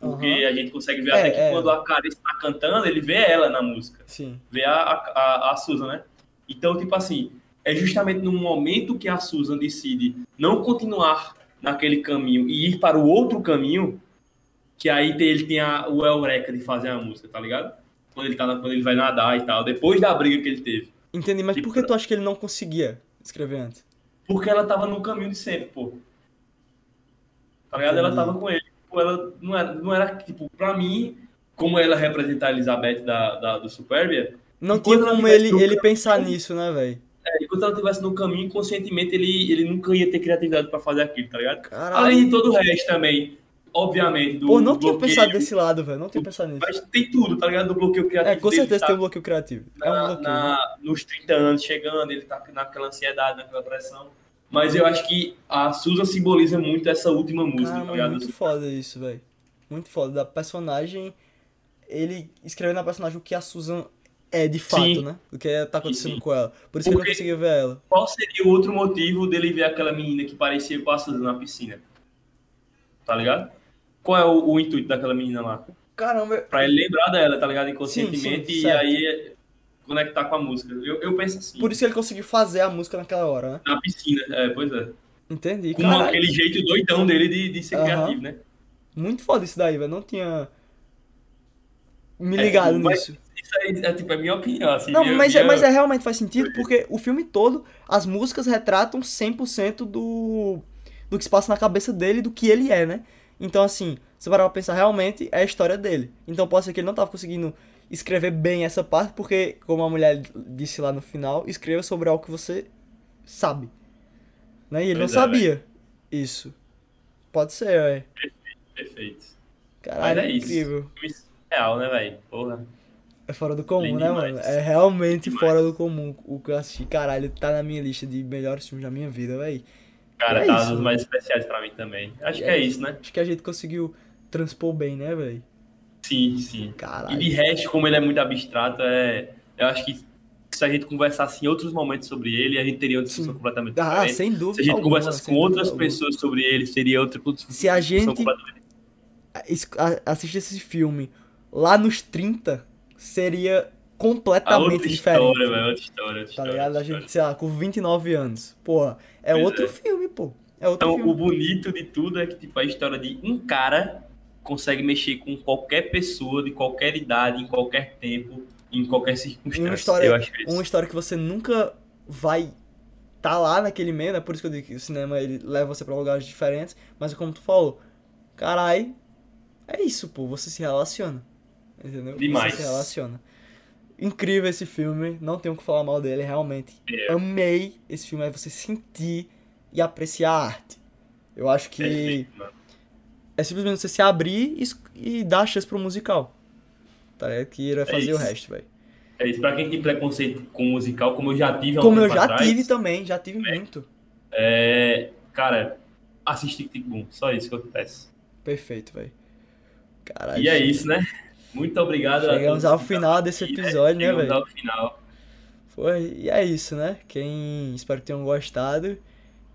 Porque Aham. a gente consegue ver É, até que é. quando a Clarice tá cantando, ele vê ela na música. Sim. Vê a, a, a Susan, né? Então, tipo assim, é justamente no momento que a Susan decide não continuar naquele caminho e ir para o outro caminho, que aí tem- ele tem a, o Eureka de fazer a música, tá ligado? Quando ele, tá na- quando ele vai nadar e tal, depois da briga que ele teve. Entendi, mas Tipo, por que tu acha que ele não conseguia escrever antes? Porque ela tava no caminho de sempre, pô. Tá ligado? Ela Entendi. tava com ele. Pô, ela não era, não era, tipo, pra mim, como ela representa a Elizabeth da, da, do Superbia, Não tinha como ele, ele caminho- pensar nisso, né, velho? É, enquanto ela estivesse no caminho, conscientemente ele, ele nunca ia ter criatividade pra fazer aquilo, tá ligado? Caralho. Além de todo o resto também, obviamente, do Pô, não tinha bloqueio, pensado desse lado, velho. Não tinha pensado nisso. Mas tem tudo, tá ligado? Do bloqueio criativo. É, com certeza tá tem um bloqueio criativo. É um na- bloqueio. né? na- nos 30 anos chegando, ele tá naquela ansiedade, naquela pressão. Mas eu acho que a Susan simboliza muito essa última música, Cara, tá ligado? muito foda isso, velho. Muito foda. Da personagem. Ele escreveu na personagem o que a Susan é de fato, Sim. né? O que tá acontecendo sim. com ela. Por isso que ele não Porque- conseguia ver ela. Qual seria o outro motivo dele ver aquela menina que parecia com a Susan na piscina? Tá ligado? Qual é o, o intuito daquela menina lá? Caramba, Pra ele lembrar dela, tá ligado? Inconscientemente, Sim, sim, e certo. aí conectar com a música. Eu, eu penso assim, por isso que ele conseguiu fazer a música naquela hora, né? na piscina, é, pois é. Entendi. Com Caralho. aquele jeito doidão dele de, de ser Aham. criativo, né? Muito foda isso daí, velho. Não tinha me É, ligado mas nisso. Isso aí é, tipo, é minha opinião, assim. Não, minha- mas, é, minha- mas é realmente faz sentido porque o filme todo, as músicas retratam 100% do, do que se passa na cabeça dele, do que ele é, né? Então, assim, se parar pra pensar, realmente é a história dele. Então pode ser que ele não tava conseguindo escrever bem essa parte, porque, como a mulher disse lá no final, escreva sobre algo que você sabe. Né? E ele Pois não é, sabia isso. Pode ser, velho. Perfeito. Caralho, Mas é isso. incrível. Filme Real, né, velho? Porra. É fora do comum, Bem né, demais. mano? É realmente Demais. fora do comum o que eu assisti. Caralho, tá na minha lista de melhores filmes da minha vida, véi. Cara, É tá isso, dos mais especiais pra mim também. Acho que é é isso, né? Acho que a gente conseguiu transpor bem, né, véi? Sim, sim. Caralho. E de resto, como ele é muito abstrato, é... eu acho que se a gente conversasse em outros momentos sobre ele, a gente teria uma discussão Sim. completamente Ah, diferente. sem dúvida. Se a gente alguma, conversasse com outras alguma. pessoas sobre ele, seria outra discussão Se a gente- completamente esse filme lá nos 30, seria completamente outra diferente. história, velho. Outra história, outra Tá história. ligado? A gente, sei lá, com 29 anos. Porra, é Pois outro é. filme, pô. É outro Então, o filme. bonito de tudo é que, tipo, a história de um cara consegue mexer com qualquer pessoa, de qualquer idade, em qualquer tempo, em qualquer circunstância. Uma história, isso. uma história que você nunca vai tá lá naquele meio, né? Por isso que eu digo que o cinema ele leva você pra lugares diferentes. Mas como tu falou, carai, é isso, pô. Você se relaciona. Entendeu? Demais. Você se relaciona. Incrível esse filme, não tenho o que falar mal dele, realmente. É. Amei esse filme, é você sentir e apreciar a arte. Eu acho que Perfeito. É simplesmente você se abrir e, e dar a chance pro musical. Tá ligado? Que irá fazer o isso. resto, velho. É isso, pra quem tem preconceito com musical, como eu já tive há um Como eu já atrás, tive também, já tive muito. É, cara, assiste Tic Tic Boom. Só isso que eu peço. Perfeito, velho. Caralho. E é isso, né? Muito obrigado Chegamos ao que final desse aqui, episódio, né, Chegamos velho? ao final. Foi, e é isso, né? Quem espero que tenham gostado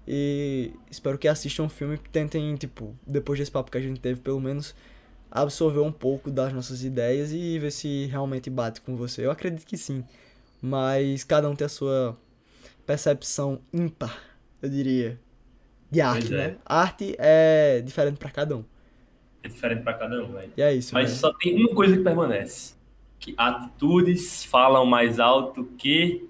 e espero que assistam o filme e tentem, tipo, depois desse papo que a gente teve, pelo menos absorver um pouco das nossas ideias e ver se realmente bate com você. Eu acredito que sim, mas cada um tem a sua percepção ímpar, eu diria, de arte, Pois é. né? Arte é diferente pra cada um. É diferente pra cada um, velho. E é isso, Mas velho. só tem uma coisa que permanece. Que atitudes falam mais alto que